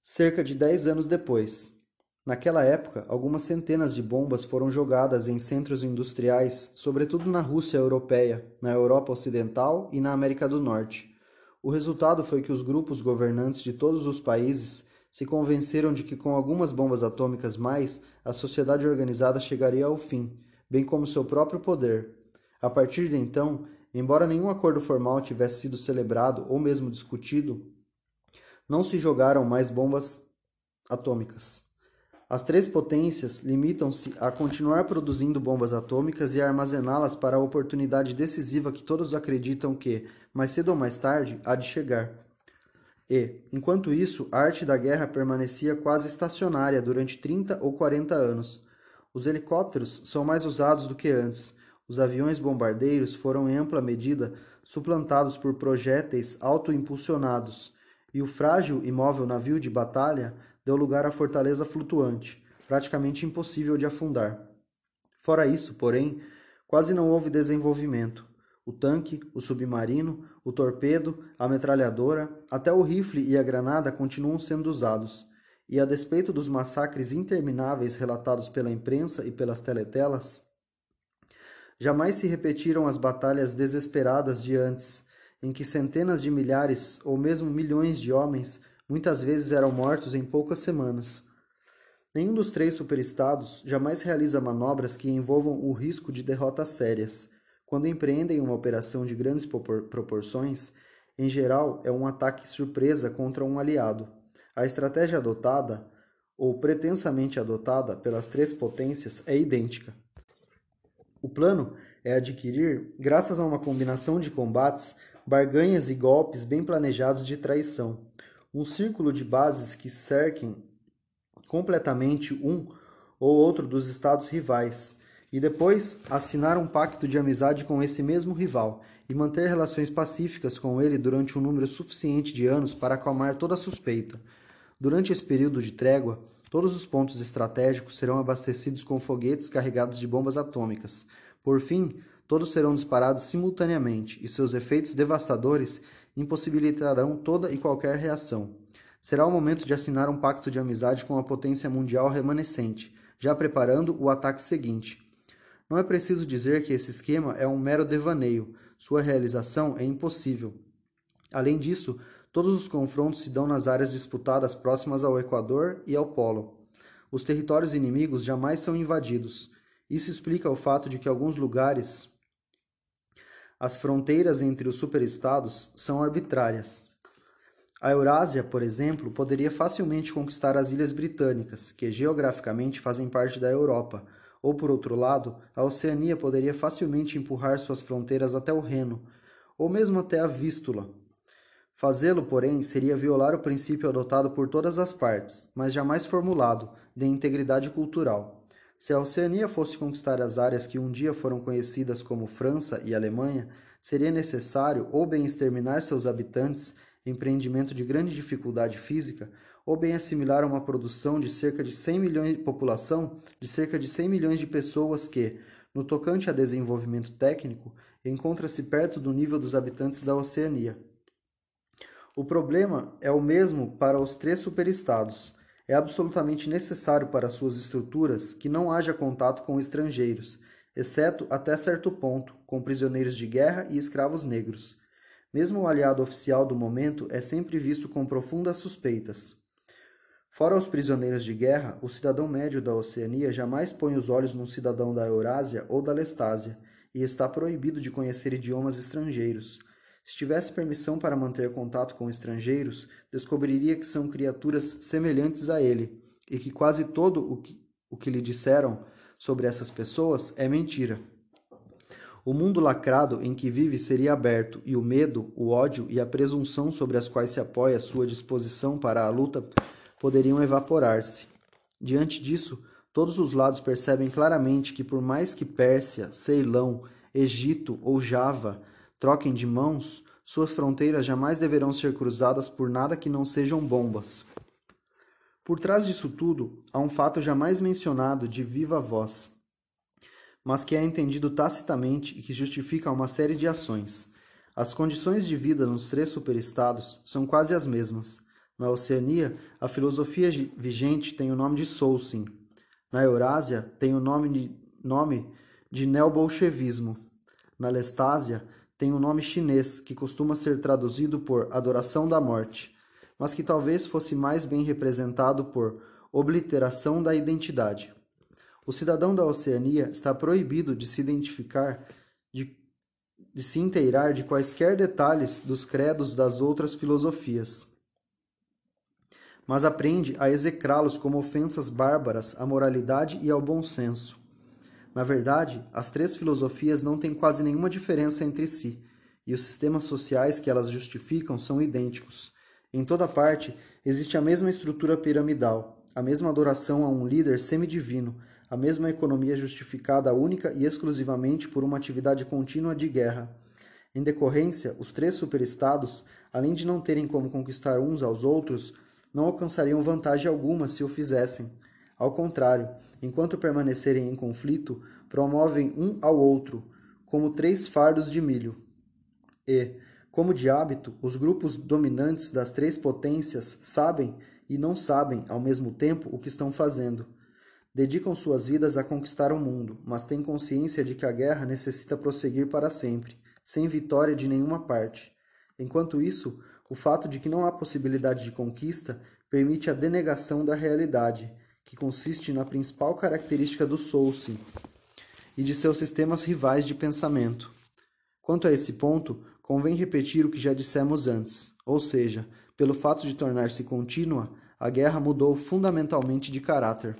cerca de 10 anos depois. Naquela época, algumas centenas de bombas foram jogadas em centros industriais, sobretudo na Rússia europeia, na Europa Ocidental e na América do Norte. O resultado foi que os grupos governantes de todos os países se convenceram de que com algumas bombas atômicas mais, a sociedade organizada chegaria ao fim, bem como seu próprio poder. A partir de então, embora nenhum acordo formal tivesse sido celebrado ou mesmo discutido, não se jogaram mais bombas atômicas. As três potências limitam-se a continuar produzindo bombas atômicas e a armazená-las para a oportunidade decisiva que todos acreditam que, mais cedo ou mais tarde, há de chegar. E, enquanto isso, a arte da guerra permanecia quase estacionária durante 30 ou 40 anos. Os helicópteros são mais usados do que antes. Os aviões bombardeiros foram em ampla medida suplantados por projéteis autoimpulsionados, e o frágil e móvel navio de batalha deu lugar à fortaleza flutuante, praticamente impossível de afundar. Fora isso, porém, quase não houve desenvolvimento. O tanque, o submarino, o torpedo, a metralhadora, até o rifle e a granada continuam sendo usados. E a despeito dos massacres intermináveis relatados pela imprensa e pelas teletelas, jamais se repetiram as batalhas desesperadas de antes, em que centenas de milhares ou mesmo milhões de homens muitas vezes eram mortos em poucas semanas. Nenhum dos três superestados jamais realiza manobras que envolvam o risco de derrotas sérias. Quando empreendem uma operação de grandes proporções, em geral é um ataque surpresa contra um aliado. A estratégia adotada, ou pretensamente adotada, pelas três potências é idêntica. O plano é adquirir, graças a uma combinação de combates, barganhas e golpes bem planejados de traição um círculo de bases que cerquem completamente um ou outro dos estados rivais, e depois assinar um pacto de amizade com esse mesmo rival e manter relações pacíficas com ele durante um número suficiente de anos para acalmar toda suspeita. Durante esse período de trégua, todos os pontos estratégicos serão abastecidos com foguetes carregados de bombas atômicas. Por fim, todos serão disparados simultaneamente e seus efeitos devastadores impossibilitarão toda e qualquer reação. Será o momento de assinar um pacto de amizade com a potência mundial remanescente, já preparando o ataque seguinte. Não é preciso dizer que esse esquema é um mero devaneio, sua realização é impossível. Além disso, todos os confrontos se dão nas áreas disputadas próximas ao Equador e ao Polo. Os territórios inimigos jamais são invadidos. Isso explica o fato de que alguns lugares as fronteiras entre os superestados são arbitrárias. A Eurásia, por exemplo, poderia facilmente conquistar as ilhas britânicas, que geograficamente fazem parte da Europa, ou por outro lado, a Oceania poderia facilmente empurrar suas fronteiras até o Reno, ou mesmo até a Vístula. Fazê-lo, porém, seria violar o princípio adotado por todas as partes, mas jamais formulado, de integridade cultural. Se a Oceania fosse conquistar as áreas que um dia foram conhecidas como França e Alemanha, seria necessário ou bem exterminar seus habitantes empreendimento de grande dificuldade física, ou bem assimilar uma produção de cerca de 100 milhões de população de cerca de 100 milhões de pessoas que, no tocante a desenvolvimento técnico, encontra-se perto do nível dos habitantes da Oceania. O problema é o mesmo para os três superestados. É absolutamente necessário para suas estruturas que não haja contato com estrangeiros, exceto até certo ponto, com prisioneiros de guerra e escravos negros. Mesmo o aliado oficial do momento é sempre visto com profundas suspeitas. Fora os prisioneiros de guerra, o cidadão médio da Oceania jamais põe os olhos num cidadão da Eurásia ou da Lestásia, e está proibido de conhecer idiomas estrangeiros. Se tivesse permissão para manter contato com estrangeiros, descobriria que são criaturas semelhantes a ele, e que quase todo o que, o que lhe disseram sobre essas pessoas é mentira. O mundo lacrado em que vive seria aberto, e o medo, o ódio e a presunção sobre as quais se apoia sua disposição para a luta poderiam evaporar-se. Diante disso, todos os lados percebem claramente que, por mais que Pérsia, Ceilão, Egito ou Java troquem de mãos, suas fronteiras jamais deverão ser cruzadas por nada que não sejam bombas. Por trás disso tudo, há um fato jamais mencionado de viva voz mas que é entendido tacitamente e que justifica uma série de ações. As condições de vida nos três superestados são quase as mesmas. Na Oceania, a filosofia vigente tem o nome de Solsin. Na Eurásia, tem o nome de, nome de neobolchevismo. Na Lestásia, tem o nome chinês, que costuma ser traduzido por adoração da morte, mas que talvez fosse mais bem representado por obliteração da identidade. O cidadão da Oceania está proibido de se identificar, de, de se inteirar de quaisquer detalhes dos credos das outras filosofias, mas aprende a execrá-los como ofensas bárbaras à moralidade e ao bom senso. Na verdade, as três filosofias não têm quase nenhuma diferença entre si, e os sistemas sociais que elas justificam são idênticos. Em toda parte existe a mesma estrutura piramidal, a mesma adoração a um líder semidivino, a mesma economia justificada única e exclusivamente por uma atividade contínua de guerra. Em decorrência, os três superestados, além de não terem como conquistar uns aos outros, não alcançariam vantagem alguma se o fizessem. Ao contrário, enquanto permanecerem em conflito, promovem um ao outro, como três fardos de milho. E, como de hábito, os grupos dominantes das três potências sabem e não sabem ao mesmo tempo o que estão fazendo. Dedicam suas vidas a conquistar o mundo, mas têm consciência de que a guerra necessita prosseguir para sempre, sem vitória de nenhuma parte. Enquanto isso, o fato de que não há possibilidade de conquista permite a denegação da realidade, que consiste na principal característica do Soulsin e de seus sistemas rivais de pensamento. Quanto a esse ponto, convém repetir o que já dissemos antes, ou seja, pelo fato de tornar-se contínua, a guerra mudou fundamentalmente de caráter.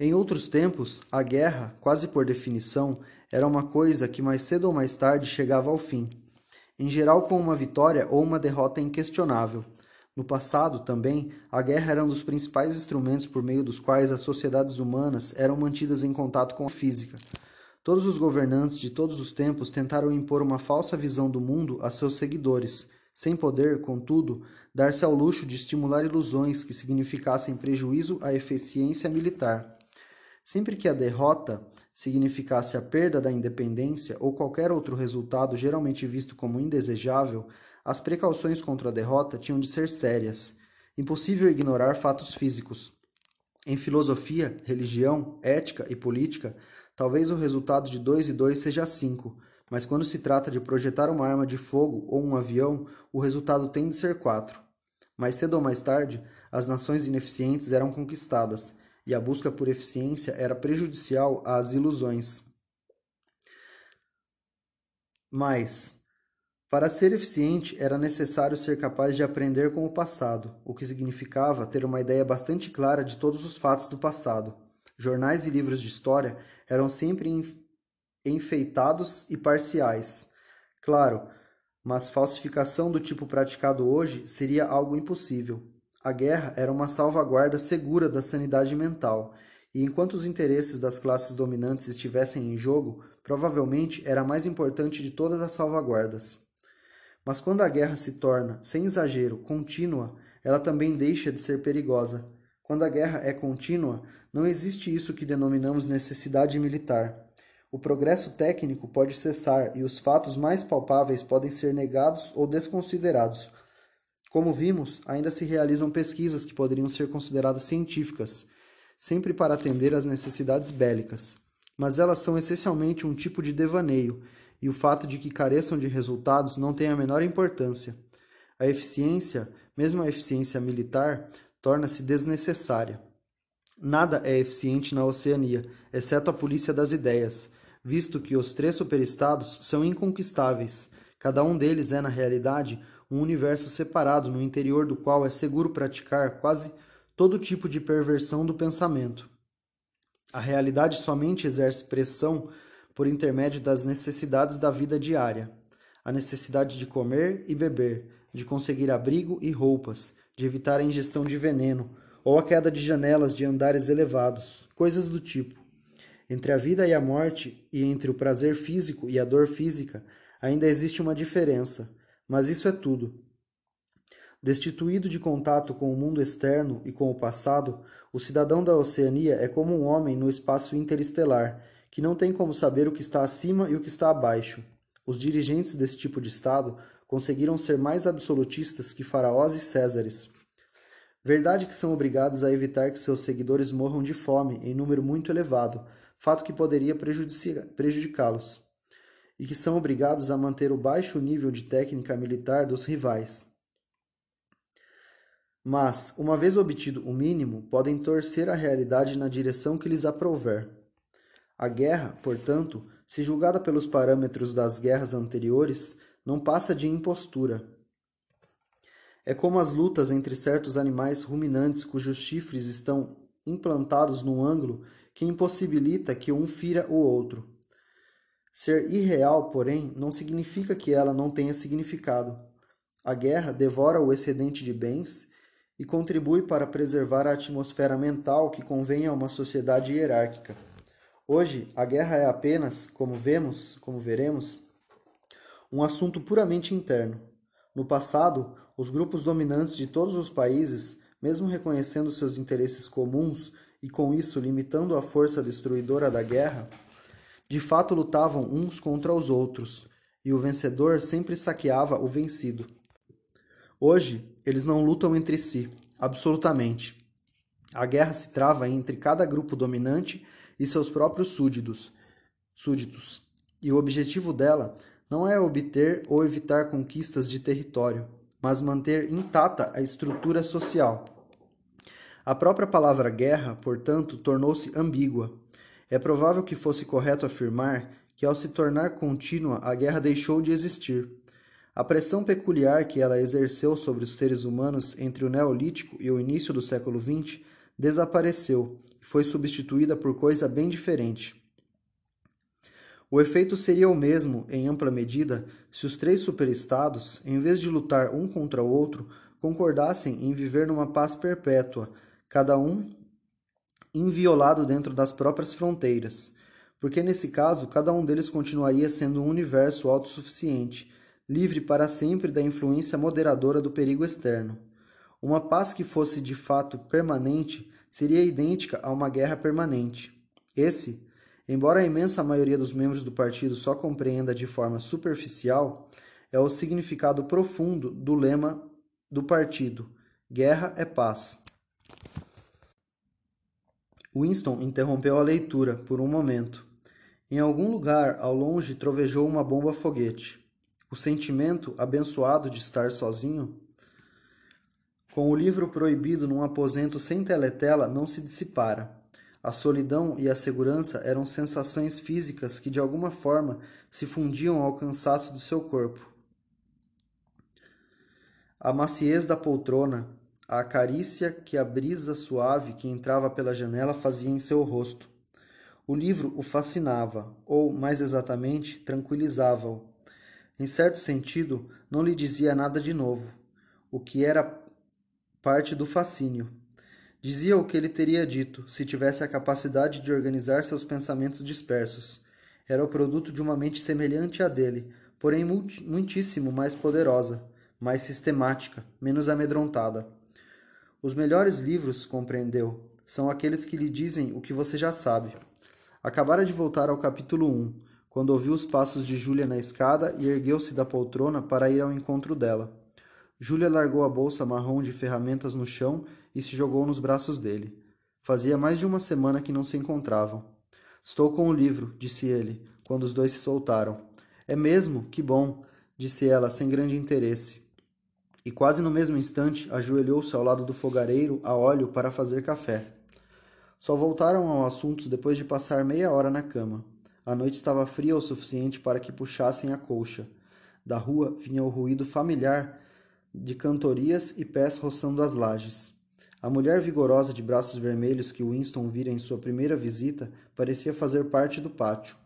Em outros tempos, a guerra, quase por definição, era uma coisa que mais cedo ou mais tarde chegava ao fim, em geral com uma vitória ou uma derrota inquestionável. No passado, também, a guerra era um dos principais instrumentos por meio dos quais as sociedades humanas eram mantidas em contato com a física. Todos os governantes de todos os tempos tentaram impor uma falsa visão do mundo a seus seguidores, sem poder, contudo, dar-se ao luxo de estimular ilusões que significassem prejuízo à eficiência militar. Sempre que a derrota significasse a perda da independência ou qualquer outro resultado geralmente visto como indesejável, as precauções contra a derrota tinham de ser sérias. Impossível ignorar fatos físicos. Em filosofia, religião, ética e política, talvez o resultado de 2 e 2 seja 5, mas quando se trata de projetar uma arma de fogo ou um avião, o resultado tem de ser 4. Mais cedo ou mais tarde, as nações ineficientes eram conquistadas, e a busca por eficiência era prejudicial às ilusões. Mas, Para ser eficiente, era necessário ser capaz de aprender com o passado, o que significava ter uma ideia bastante clara de todos os fatos do passado. Jornais e livros de história eram sempre enfeitados e parciais. Claro, mas falsificação do tipo praticado hoje seria algo impossível. A guerra era uma salvaguarda segura da sanidade mental, e enquanto os interesses das classes dominantes estivessem em jogo, provavelmente era a mais importante de todas as salvaguardas. Mas quando a guerra se torna, sem exagero, contínua, ela também deixa de ser perigosa. Quando a guerra é contínua, não existe isso que denominamos necessidade militar. O progresso técnico pode cessar e os fatos mais palpáveis podem ser negados ou desconsiderados. Como vimos, ainda se realizam pesquisas que poderiam ser consideradas científicas, sempre para atender às necessidades bélicas, mas elas são essencialmente um tipo de devaneio e o fato de que careçam de resultados não tem a menor importância. A eficiência, mesmo a eficiência militar, torna-se desnecessária. Nada é eficiente na Oceania, exceto a polícia das ideias, visto que os três superestados são inconquistáveis. Cada um deles é, na realidade, um universo separado no interior do qual é seguro praticar quase todo tipo de perversão do pensamento. A realidade somente exerce pressão por intermédio das necessidades da vida diária, a necessidade de comer e beber, de conseguir abrigo e roupas, de evitar a ingestão de veneno ou a queda de janelas de andares elevados, coisas do tipo. Entre a vida e a morte e entre o prazer físico e a dor física ainda existe uma diferença, mas isso é tudo. Destituído de contato com o mundo externo e com o passado, o cidadão da Oceania é como um homem no espaço interestelar que não tem como saber o que está acima e o que está abaixo. Os dirigentes desse tipo de Estado conseguiram ser mais absolutistas que faraós e césares. Verdade que são obrigados a evitar que seus seguidores morram de fome em número muito elevado, fato que poderia prejudicá-los, e que são obrigados a manter o baixo nível de técnica militar dos rivais. Mas, uma vez obtido o mínimo, podem torcer a realidade na direção que lhes aprouver. A guerra, portanto, se julgada pelos parâmetros das guerras anteriores, não passa de impostura. É como as lutas entre certos animais ruminantes cujos chifres estão implantados num ângulo que impossibilita que um fira o outro. Ser irreal, porém, não significa que ela não tenha significado. A guerra devora o excedente de bens e contribui para preservar a atmosfera mental que convém a uma sociedade hierárquica. Hoje, a guerra é apenas, como vemos, como veremos, um assunto puramente interno. No passado, os grupos dominantes de todos os países, mesmo reconhecendo seus interesses comuns e com isso limitando a força destruidora da guerra, de fato lutavam uns contra os outros, e o vencedor sempre saqueava o vencido. Hoje, eles não lutam entre si, absolutamente. A guerra se trava entre cada grupo dominante e seus próprios súditos, súditos. E o objetivo dela não é obter ou evitar conquistas de território, mas manter intacta a estrutura social. A própria palavra guerra, portanto, tornou-se ambígua. É provável que fosse correto afirmar que, ao se tornar contínua, a guerra deixou de existir. A pressão peculiar que ela exerceu sobre os seres humanos entre o Neolítico e o início do século XX desapareceu e foi substituída por coisa bem diferente. O efeito seria o mesmo, em ampla medida, se os três superestados, em vez de lutar um contra o outro, concordassem em viver numa paz perpétua, cada um inviolado dentro das próprias fronteiras, porque nesse caso cada um deles continuaria sendo um universo autossuficiente, livre para sempre da influência moderadora do perigo externo. Uma paz que fosse de fato permanente seria idêntica a uma guerra permanente. Esse, embora a imensa maioria dos membros do partido só compreenda de forma superficial, é o significado profundo do lema do partido: Guerra é paz. Winston interrompeu a leitura por um momento. Em algum lugar ao longe trovejou uma bomba foguete. O sentimento abençoado de estar sozinho com o livro proibido num aposento sem teletela não se dissipara. A solidão e a segurança eram sensações físicas que de alguma forma se fundiam ao cansaço do seu corpo. A maciez da poltrona, a carícia que a brisa suave que entrava pela janela fazia em seu rosto. O livro o fascinava, ou, mais exatamente, tranquilizava-o. Em certo sentido, não lhe dizia nada de novo, o que era parte do fascínio. Dizia o que ele teria dito, se tivesse a capacidade de organizar seus pensamentos dispersos. Era o produto de uma mente semelhante à dele, porém muitíssimo mais poderosa, mais sistemática, menos amedrontada. Os melhores livros, compreendeu, são aqueles que lhe dizem o que você já sabe. Acabara de voltar ao capítulo 1, quando ouviu os passos de Júlia na escada e ergueu-se da poltrona para ir ao encontro dela. Júlia largou a bolsa marrom de ferramentas no chão e se jogou nos braços dele. Fazia mais de uma semana que não se encontravam. Estou com o livro, disse ele, quando os dois se soltaram. É mesmo? Que bom, disse ela, sem grande interesse e quase no mesmo instante ajoelhou-se ao lado do fogareiro a óleo para fazer café. Só voltaram ao assunto depois de passar meia hora na cama. A noite estava fria o suficiente para que puxassem a colcha. Da rua vinha o ruído familiar de cantorias e pés roçando as lajes. A mulher vigorosa de braços vermelhos que Winston vira em sua primeira visita parecia fazer parte do pátio.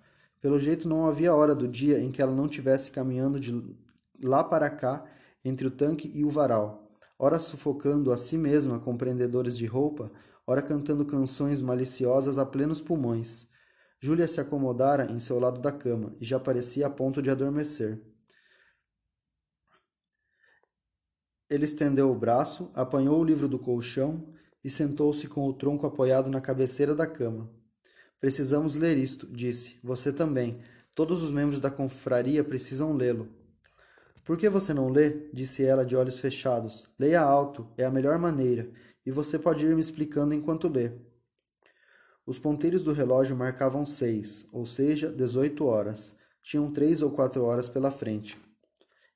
Pelo jeito não havia hora do dia em que ela não tivesse caminhando de lá para cá entre o tanque e o varal, ora sufocando a si mesma com prendedores de roupa, ora cantando canções maliciosas a plenos pulmões. Júlia se acomodara em seu lado da cama e já parecia a ponto de adormecer. Ele estendeu o braço, apanhou o livro do colchão e sentou-se com o tronco apoiado na cabeceira da cama. Precisamos ler isto, disse. Você também. Todos os membros da confraria precisam lê-lo. Por que você não lê? disse ela de olhos fechados. Leia alto, é a melhor maneira, e você pode ir me explicando enquanto lê. Os ponteiros do relógio marcavam seis, ou seja, dezoito horas. Tinham três ou quatro horas pela frente.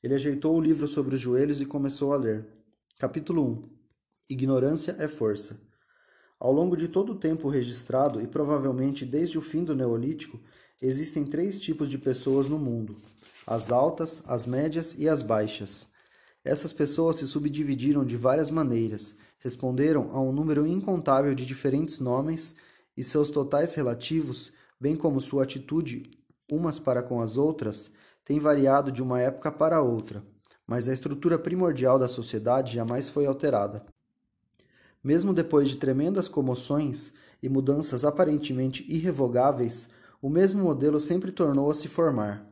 Ele ajeitou o livro sobre os joelhos e começou a ler. Capítulo 1 Ignorância é força. Ao longo de todo o tempo registrado, e provavelmente desde o fim do Neolítico, existem três tipos de pessoas no mundo: as altas, as médias e as baixas. Essas pessoas se subdividiram de várias maneiras, responderam a um número incontável de diferentes nomes e seus totais relativos, bem como sua atitude umas para com as outras, têm variado de uma época para outra, mas a estrutura primordial da sociedade jamais foi alterada. Mesmo depois de tremendas comoções e mudanças aparentemente irrevogáveis, o mesmo modelo sempre tornou a se formar.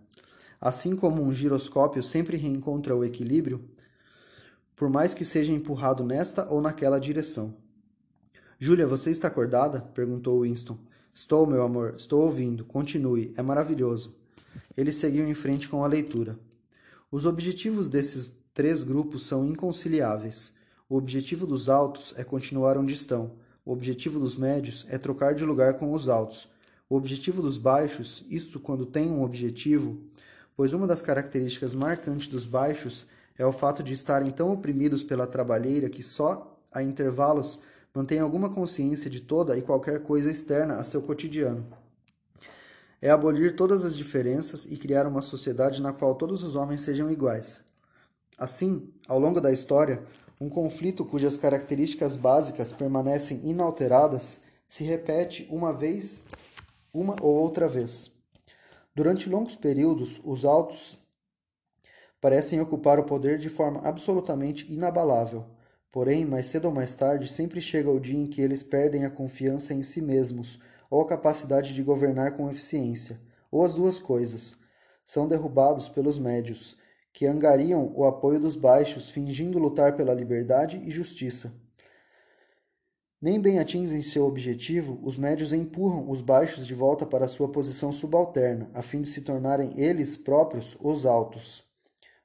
Assim como um giroscópio sempre reencontra o equilíbrio, por mais que seja empurrado nesta ou naquela direção. Júlia, você está acordada? perguntou Winston. Estou, meu amor, estou ouvindo. Continue, é maravilhoso. Ele seguiu em frente com a leitura. Os objetivos desses três grupos são inconciliáveis. O objetivo dos altos é continuar onde estão. O objetivo dos médios é trocar de lugar com os altos. O objetivo dos baixos, isto quando tem um objetivo, pois uma das características marcantes dos baixos é o fato de estarem tão oprimidos pela trabalheira que só a intervalos mantêm alguma consciência de toda e qualquer coisa externa a seu cotidiano. É abolir todas as diferenças e criar uma sociedade na qual todos os homens sejam iguais. Assim, ao longo da história, um conflito cujas características básicas permanecem inalteradas se repete uma vez, uma ou outra vez. Durante longos períodos, os altos parecem ocupar o poder de forma absolutamente inabalável. Porém, mais cedo ou mais tarde, sempre chega o dia em que eles perdem a confiança em si mesmos ou a capacidade de governar com eficiência, ou as duas coisas. São derrubados pelos médios, que angariam o apoio dos baixos, fingindo lutar pela liberdade e justiça. Nem bem atingem seu objetivo, os médios empurram os baixos de volta para sua posição subalterna, a fim de se tornarem eles próprios os altos.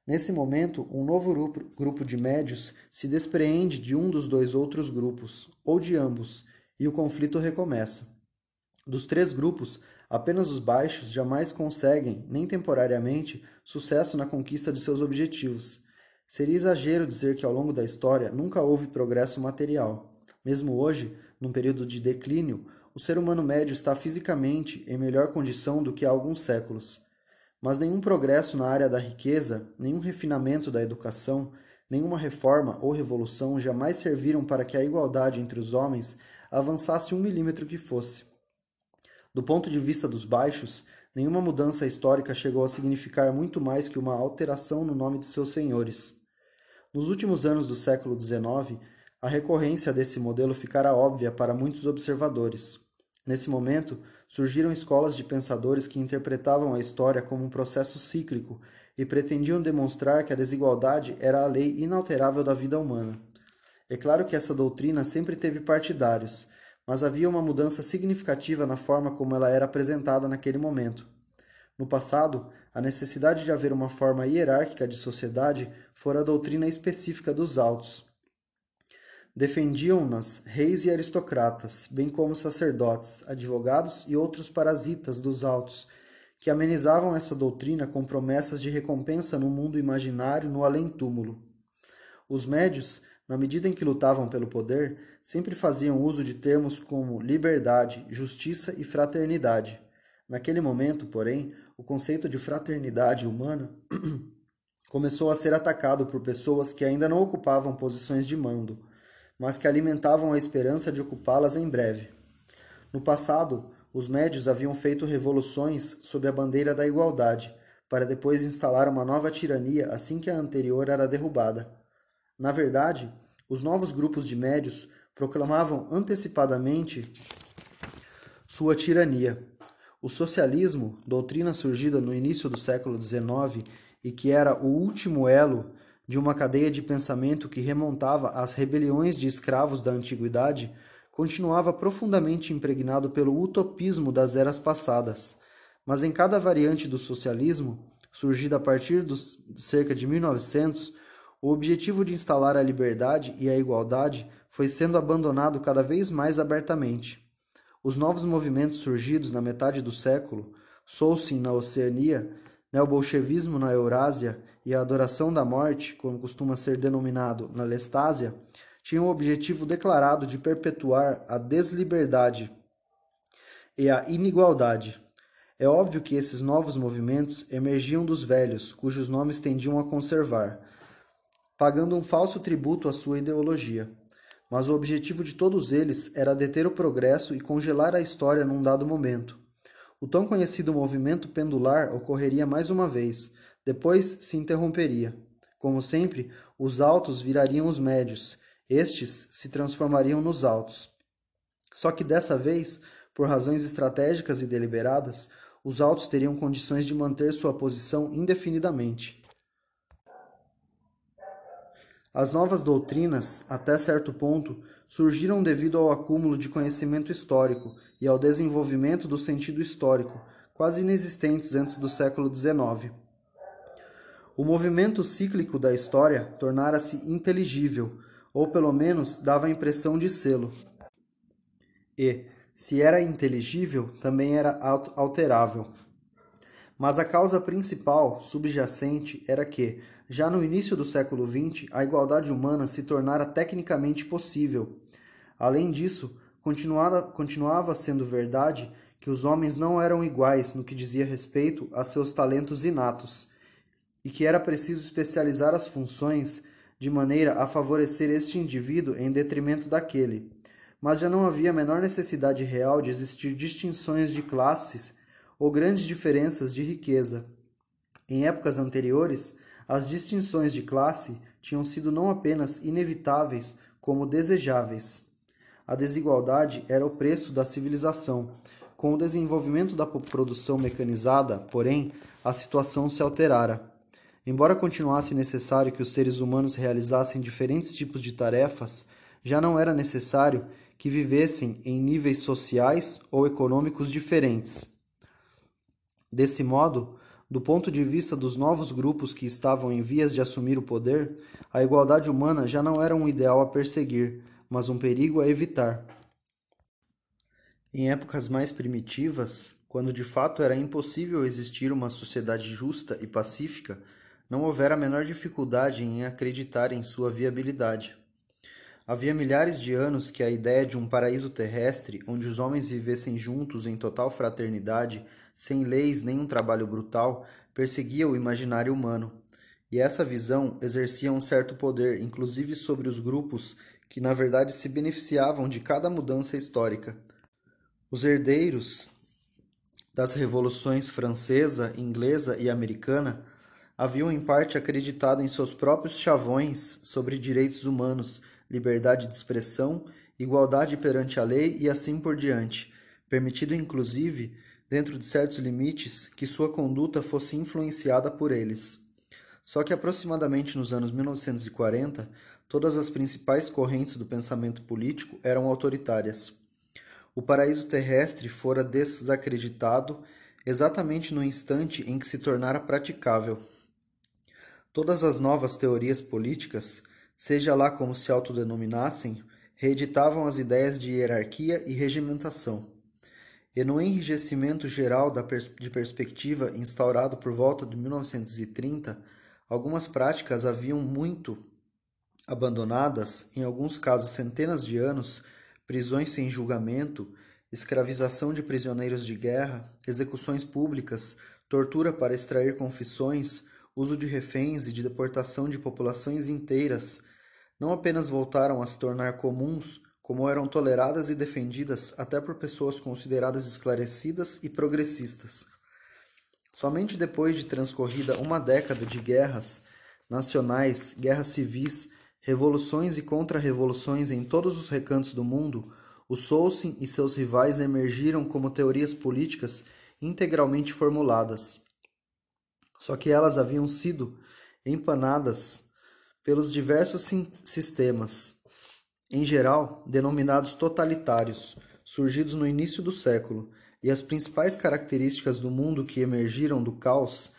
Nesse momento, um novo grupo, de médios se despreende de um dos dois outros grupos, ou de ambos, e o conflito recomeça. Dos três grupos, apenas os baixos jamais conseguem, nem temporariamente, sucesso na conquista de seus objetivos. Seria exagero dizer que ao longo da história nunca houve progresso material. Mesmo hoje, num período de declínio, o ser humano médio está fisicamente em melhor condição do que há alguns séculos. Mas nenhum progresso na área da riqueza, nenhum refinamento da educação, nenhuma reforma ou revolução jamais serviram para que a igualdade entre os homens avançasse um milímetro que fosse. Do ponto de vista dos baixos, nenhuma mudança histórica chegou a significar muito mais que uma alteração no nome de seus senhores. Nos últimos anos do século XIX, a recorrência desse modelo ficara óbvia para muitos observadores. Nesse momento, surgiram escolas de pensadores que interpretavam a história como um processo cíclico e pretendiam demonstrar que a desigualdade era a lei inalterável da vida humana. É claro que essa doutrina sempre teve partidários, mas havia uma mudança significativa na forma como ela era apresentada naquele momento. No passado, a necessidade de haver uma forma hierárquica de sociedade fora a doutrina específica dos autos. Defendiam-nas reis e aristocratas, bem como sacerdotes, advogados e outros parasitas dos autos, que amenizavam essa doutrina com promessas de recompensa no mundo imaginário no além-túmulo. Os médios, na medida em que lutavam pelo poder, sempre faziam uso de termos como liberdade, justiça e fraternidade. Naquele momento, porém, o conceito de fraternidade humana [clears throat] começou a ser atacado por pessoas que ainda não ocupavam posições de mando, mas que alimentavam a esperança de ocupá-las em breve. No passado, os médios haviam feito revoluções sob a bandeira da igualdade, para depois instalar uma nova tirania assim que a anterior era derrubada. Na verdade, os novos grupos de médios proclamavam antecipadamente sua tirania. O socialismo, doutrina surgida no início do século XIX e que era o último elo de uma cadeia de pensamento que remontava às rebeliões de escravos da antiguidade, continuava profundamente impregnado pelo utopismo das eras passadas, mas em cada variante do socialismo, surgida a partir dos cerca de 1900, o objetivo de instalar a liberdade e a igualdade foi sendo abandonado cada vez mais abertamente. Os novos movimentos surgidos na metade do século, Solsin na Oceania, neobolchevismo na Eurásia e a adoração da morte, como costuma ser denominado na Lestásia, tinham o objetivo declarado de perpetuar a desliberdade e a inigualdade. É óbvio que esses novos movimentos emergiam dos velhos, cujos nomes tendiam a conservar, pagando um falso tributo à sua ideologia. Mas o objetivo de todos eles era deter o progresso e congelar a história num dado momento. O tão conhecido movimento pendular ocorreria mais uma vez, depois se interromperia. Como sempre, os altos virariam os médios, estes se transformariam nos altos. Só que dessa vez, por razões estratégicas e deliberadas, os altos teriam condições de manter sua posição indefinidamente. As novas doutrinas, até certo ponto, surgiram devido ao acúmulo de conhecimento histórico e ao desenvolvimento do sentido histórico, quase inexistentes antes do século XIX. O movimento cíclico da história tornara-se inteligível, ou pelo menos dava a impressão de sê-lo. E, se era inteligível, também era alterável. Mas a causa principal, subjacente, era que, já no início do século XX, a igualdade humana se tornara tecnicamente possível. Além disso, continuava, sendo verdade que os homens não eram iguais no que dizia respeito a seus talentos inatos, e que era preciso especializar as funções de maneira a favorecer este indivíduo em detrimento daquele. Mas já não havia a menor necessidade real de existir distinções de classes ou grandes diferenças de riqueza. Em épocas anteriores, as distinções de classe tinham sido não apenas inevitáveis, como desejáveis. A desigualdade era o preço da civilização. Com o desenvolvimento da produção mecanizada, porém, a situação se alterara. Embora continuasse necessário que os seres humanos realizassem diferentes tipos de tarefas, já não era necessário que vivessem em níveis sociais ou econômicos diferentes. Desse modo, do ponto de vista dos novos grupos que estavam em vias de assumir o poder, a igualdade humana já não era um ideal a perseguir, mas um perigo a evitar. Em épocas mais primitivas, quando de fato era impossível existir uma sociedade justa e pacífica, não houvera a menor dificuldade em acreditar em sua viabilidade. Havia milhares de anos que a ideia de um paraíso terrestre, onde os homens vivessem juntos em total fraternidade, sem leis nem um trabalho brutal, perseguia o imaginário humano. e essa visão exercia um certo poder, inclusive sobre os grupos que na verdade se beneficiavam de cada mudança histórica. Os herdeiros das revoluções francesa, inglesa e americana haviam em parte acreditado em seus próprios chavões sobre direitos humanos, liberdade de expressão, igualdade perante a lei e assim por diante, permitido inclusive, dentro de certos limites, que sua conduta fosse influenciada por eles. Só que aproximadamente nos anos 1940, todas as principais correntes do pensamento político eram autoritárias. O paraíso terrestre fora desacreditado exatamente no instante em que se tornara praticável. Todas as novas teorias políticas, seja lá como se autodenominassem, reeditavam as ideias de hierarquia e regimentação. E no enrijecimento geral pers de perspectiva instaurado por volta de 1930, algumas práticas haviam muito abandonadas, em alguns casos centenas de anos, prisões sem julgamento, escravização de prisioneiros de guerra, execuções públicas, tortura para extrair confissões, uso de reféns e de deportação de populações inteiras, não apenas voltaram a se tornar comuns, como eram toleradas e defendidas até por pessoas consideradas esclarecidas e progressistas. Somente depois de transcorrida uma década de guerras nacionais, guerras civis, revoluções e contra-revoluções em todos os recantos do mundo, o Solsin e seus rivais emergiram como teorias políticas integralmente formuladas. Só que elas haviam sido empanadas pelos diversos sistemas, em geral denominados totalitários, surgidos no início do século, e as principais características do mundo que emergiram do caos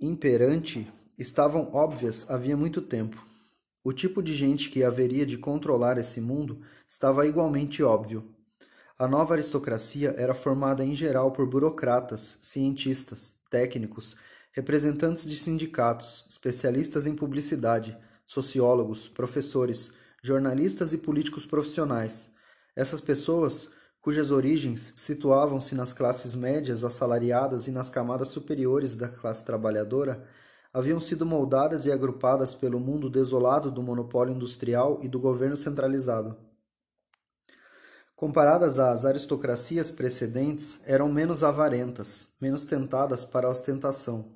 imperante estavam óbvias havia muito tempo. O tipo de gente que haveria de controlar esse mundo estava igualmente óbvio. A nova aristocracia era formada em geral por burocratas, cientistas, técnicos, representantes de sindicatos, especialistas em publicidade, sociólogos, professores, jornalistas e políticos profissionais. Essas pessoas, cujas origens situavam-se nas classes médias assalariadas e nas camadas superiores da classe trabalhadora, haviam sido moldadas e agrupadas pelo mundo desolado do monopólio industrial e do governo centralizado. Comparadas às aristocracias precedentes, eram menos avarentas, menos tentadas para a ostentação,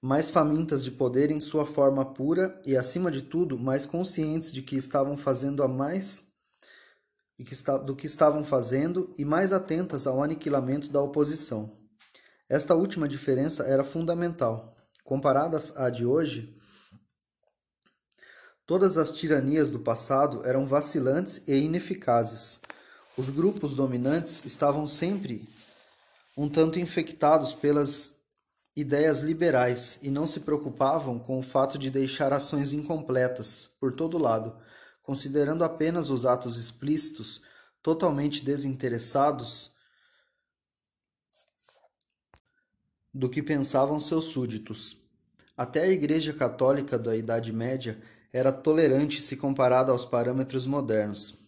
mais famintas de poder em sua forma pura e, acima de tudo, mais conscientes de que estavam fazendo a mais do que estavam fazendo e mais atentas ao aniquilamento da oposição. Esta última diferença era fundamental. Comparadas à de hoje, todas as tiranias do passado eram vacilantes e ineficazes. Os grupos dominantes estavam sempre um tanto infectados pelas ideias liberais e não se preocupavam com o fato de deixar ações incompletas por todo lado, considerando apenas os atos explícitos, totalmente desinteressados do que pensavam seus súditos. Até a Igreja Católica da Idade Média era tolerante se comparada aos parâmetros modernos.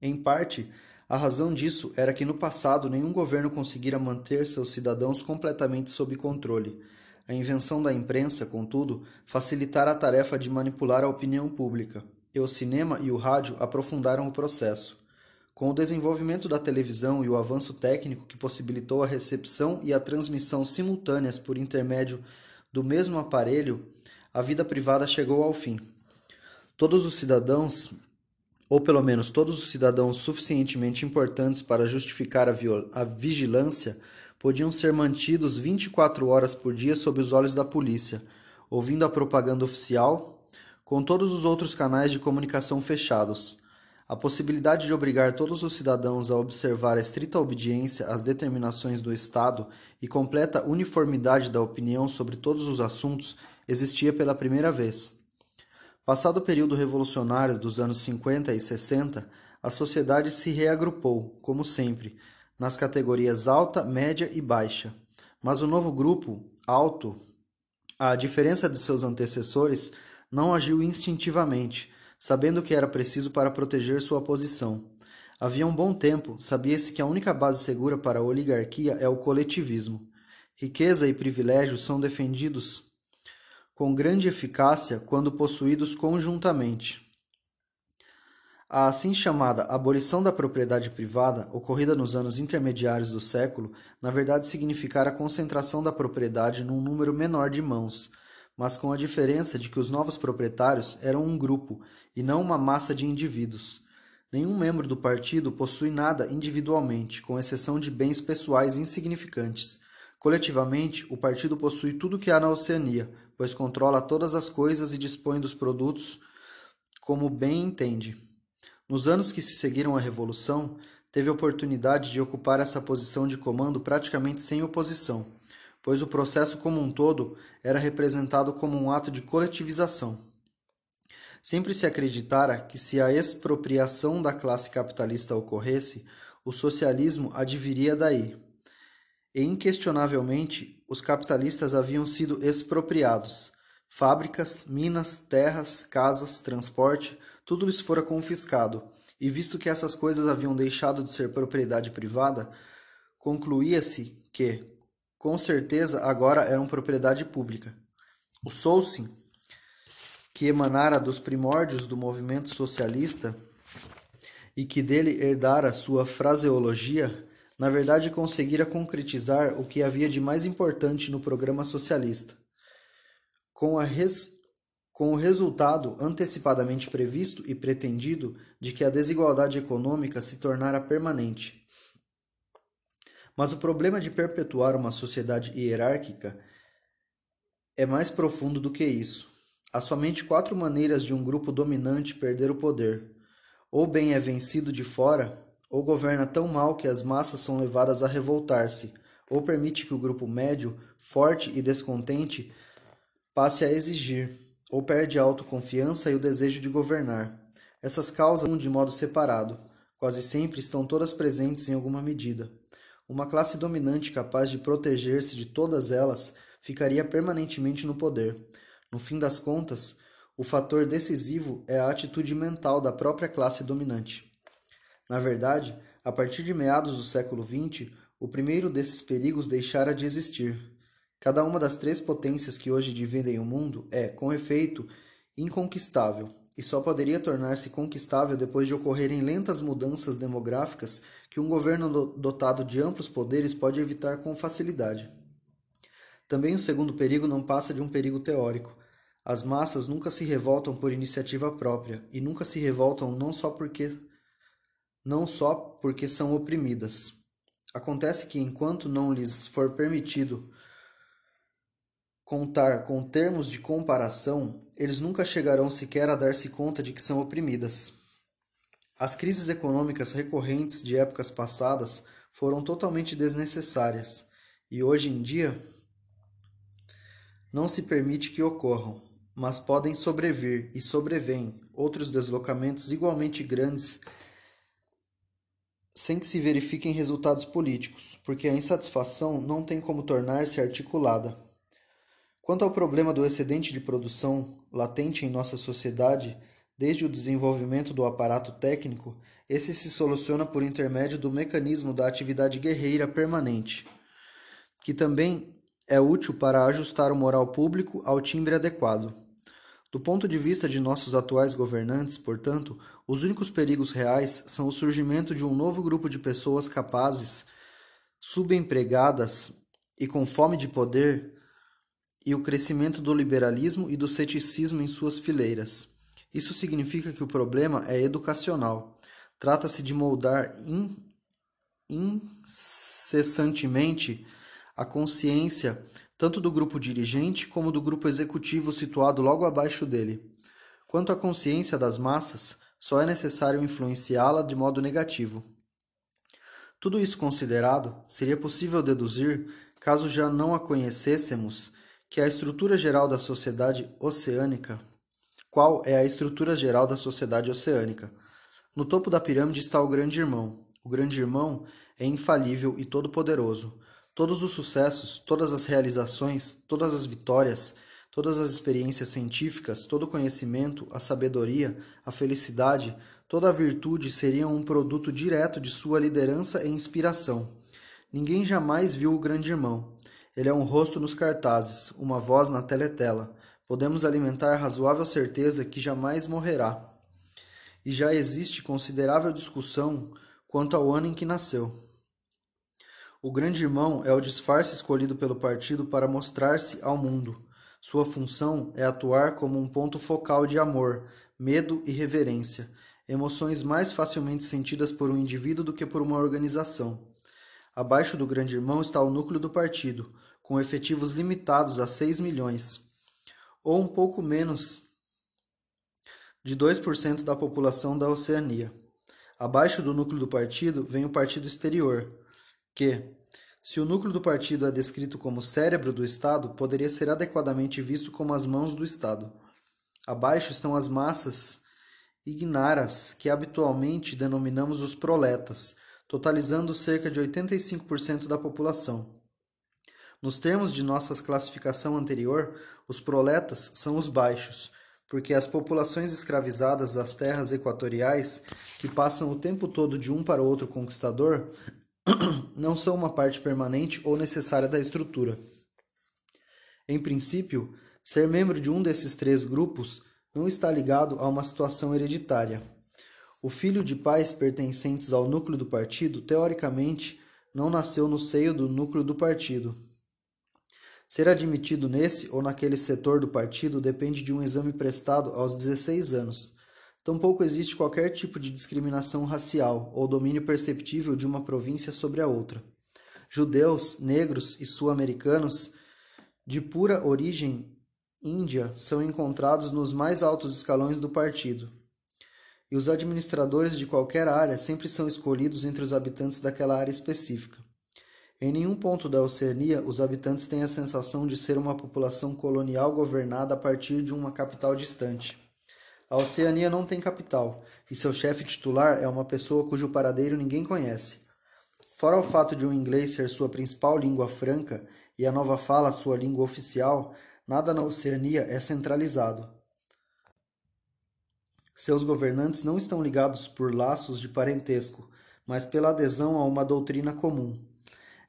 Em parte, a razão disso era que no passado nenhum governo conseguira manter seus cidadãos completamente sob controle. A invenção da imprensa, contudo, facilitara a tarefa de manipular a opinião pública, e o cinema e o rádio aprofundaram o processo. Com o desenvolvimento da televisão e o avanço técnico que possibilitou a recepção e a transmissão simultâneas por intermédio do mesmo aparelho, a vida privada chegou ao fim. Todos os cidadãos, ou pelo menos todos os cidadãos suficientemente importantes para justificar a, a vigilância, podiam ser mantidos 24 horas por dia sob os olhos da polícia, ouvindo a propaganda oficial, com todos os outros canais de comunicação fechados a possibilidade de obrigar todos os cidadãos a observar a estrita obediência às determinações do Estado e completa uniformidade da opinião sobre todos os assuntos existia pela primeira vez. Passado o período revolucionário dos anos 50 e 60, a sociedade se reagrupou, como sempre, nas categorias alta, média e baixa. Mas o novo grupo, alto, à diferença de seus antecessores, não agiu instintivamente sabendo que era preciso para proteger sua posição. Havia um bom tempo, sabia-se que a única base segura para a oligarquia é o coletivismo. Riqueza e privilégios são defendidos com grande eficácia quando possuídos conjuntamente. A assim chamada abolição da propriedade privada, ocorrida nos anos intermediários do século, na verdade significara a concentração da propriedade num número menor de mãos, mas com a diferença de que os novos proprietários eram um grupo e não uma massa de indivíduos. Nenhum membro do partido possui nada individualmente, com exceção de bens pessoais insignificantes. Coletivamente, o partido possui tudo que há na Oceania, pois controla todas as coisas e dispõe dos produtos como bem entende. Nos anos que se seguiram à Revolução, teve oportunidade de ocupar essa posição de comando praticamente sem oposição, pois o processo como um todo era representado como um ato de coletivização. Sempre se acreditara que se a expropriação da classe capitalista ocorresse, o socialismo adviria daí. E inquestionavelmente, os capitalistas haviam sido expropriados. Fábricas, minas, terras, casas, transporte, tudo lhes fora confiscado, e visto que essas coisas haviam deixado de ser propriedade privada, concluía-se que, com certeza, agora eram propriedade pública. O Solsim, que emanara dos primórdios do movimento socialista e que dele herdara sua fraseologia, na verdade conseguira concretizar o que havia de mais importante no programa socialista. Com res com o resultado antecipadamente previsto e pretendido de que a desigualdade econômica se tornara permanente. Mas o problema de perpetuar uma sociedade hierárquica é mais profundo do que isso. Há somente quatro maneiras de um grupo dominante perder o poder: ou bem é vencido de fora, ou governa tão mal que as massas são levadas a revoltar-se, ou permite que o grupo médio, forte e descontente, passe a exigir ou perde a autoconfiança e o desejo de governar. Essas causas de modo separado, quase sempre estão todas presentes em alguma medida. Uma classe dominante capaz de proteger-se de todas elas ficaria permanentemente no poder. No fim das contas, o fator decisivo é a atitude mental da própria classe dominante. Na verdade, a partir de meados do século XX, o primeiro desses perigos deixara de existir. Cada uma das três potências que hoje dividem o mundo é, com efeito, inconquistável e só poderia tornar-se conquistável depois de ocorrerem lentas mudanças demográficas que um governo dotado de amplos poderes pode evitar com facilidade. Também o segundo perigo não passa de um perigo teórico. As massas nunca se revoltam por iniciativa própria e nunca se revoltam não só porque não só porque são oprimidas. Acontece que enquanto não lhes for permitido contar com termos de comparação, eles nunca chegarão sequer a dar-se conta de que são oprimidas. As crises econômicas recorrentes de épocas passadas foram totalmente desnecessárias e hoje em dia não se permite que ocorram, mas podem sobrevir e sobrevêm outros deslocamentos igualmente grandes sem que se verifiquem resultados políticos, porque a insatisfação não tem como tornar-se articulada. Quanto ao problema do excedente de produção latente em nossa sociedade, desde o desenvolvimento do aparato técnico, esse se soluciona por intermédio do mecanismo da atividade guerreira permanente, que também é útil para ajustar o moral público ao timbre adequado. Do ponto de vista de nossos atuais governantes, portanto, os únicos perigos reais são o surgimento de um novo grupo de pessoas capazes, subempregadas e com fome de poder e o crescimento do liberalismo e do ceticismo em suas fileiras. Isso significa que o problema é educacional. Trata-se de moldar in, incessantemente a consciência tanto do grupo dirigente como do grupo executivo situado logo abaixo dele. Quanto à consciência das massas, só é necessário influenciá-la de modo negativo. Tudo isso considerado, seria possível deduzir, caso já não a conhecêssemos, que é a estrutura geral da sociedade oceânica. Qual é a estrutura geral da sociedade oceânica? No topo da pirâmide está o Grande Irmão. O Grande Irmão é infalível e todo-poderoso. Todos os sucessos, todas as realizações, todas as vitórias, todas as experiências científicas, todo o conhecimento, a sabedoria, a felicidade, toda a virtude seriam um produto direto de sua liderança e inspiração. Ninguém jamais viu o Grande Irmão. Ele é um rosto nos cartazes, uma voz na teletela. Podemos alimentar razoável certeza que jamais morrerá. E já existe considerável discussão quanto ao ano em que nasceu. O grande irmão é o disfarce escolhido pelo partido para mostrar-se ao mundo. Sua função é atuar como um ponto focal de amor, medo e reverência, emoções mais facilmente sentidas por um indivíduo do que por uma organização. Abaixo do grande irmão está o núcleo do partido, com efetivos limitados a 6 milhões, ou um pouco menos de 2% da população da Oceania. Abaixo do núcleo do partido vem o partido exterior, que, se o núcleo do partido é descrito como cérebro do Estado, poderia ser adequadamente visto como as mãos do Estado. Abaixo estão as massas ignaras, que habitualmente denominamos os proletas, totalizando cerca de 85% da população. Nos termos de nossa classificação anterior, os proletas são os baixos, porque as populações escravizadas das terras equatoriais, que passam o tempo todo de um para outro conquistador, [clears throat] não são uma parte permanente ou necessária da estrutura. Em princípio, ser membro de um desses três grupos não está ligado a uma situação hereditária. O filho de pais pertencentes ao núcleo do partido, teoricamente, não nasceu no seio do núcleo do partido. Ser admitido nesse ou naquele setor do partido depende de um exame prestado aos 16 anos. Tampouco existe qualquer tipo de discriminação racial ou domínio perceptível de uma província sobre a outra. Judeus, negros e sul-americanos de pura origem índia são encontrados nos mais altos escalões do partido e os administradores de qualquer área sempre são escolhidos entre os habitantes daquela área específica. Em nenhum ponto da Oceania, os habitantes têm a sensação de ser uma população colonial governada a partir de uma capital distante. A Oceania não tem capital, e seu chefe titular é uma pessoa cujo paradeiro ninguém conhece. Fora o fato de o inglês ser sua principal língua franca e a nova fala sua língua oficial, nada na Oceania é centralizado. Seus governantes não estão ligados por laços de parentesco, mas pela adesão a uma doutrina comum.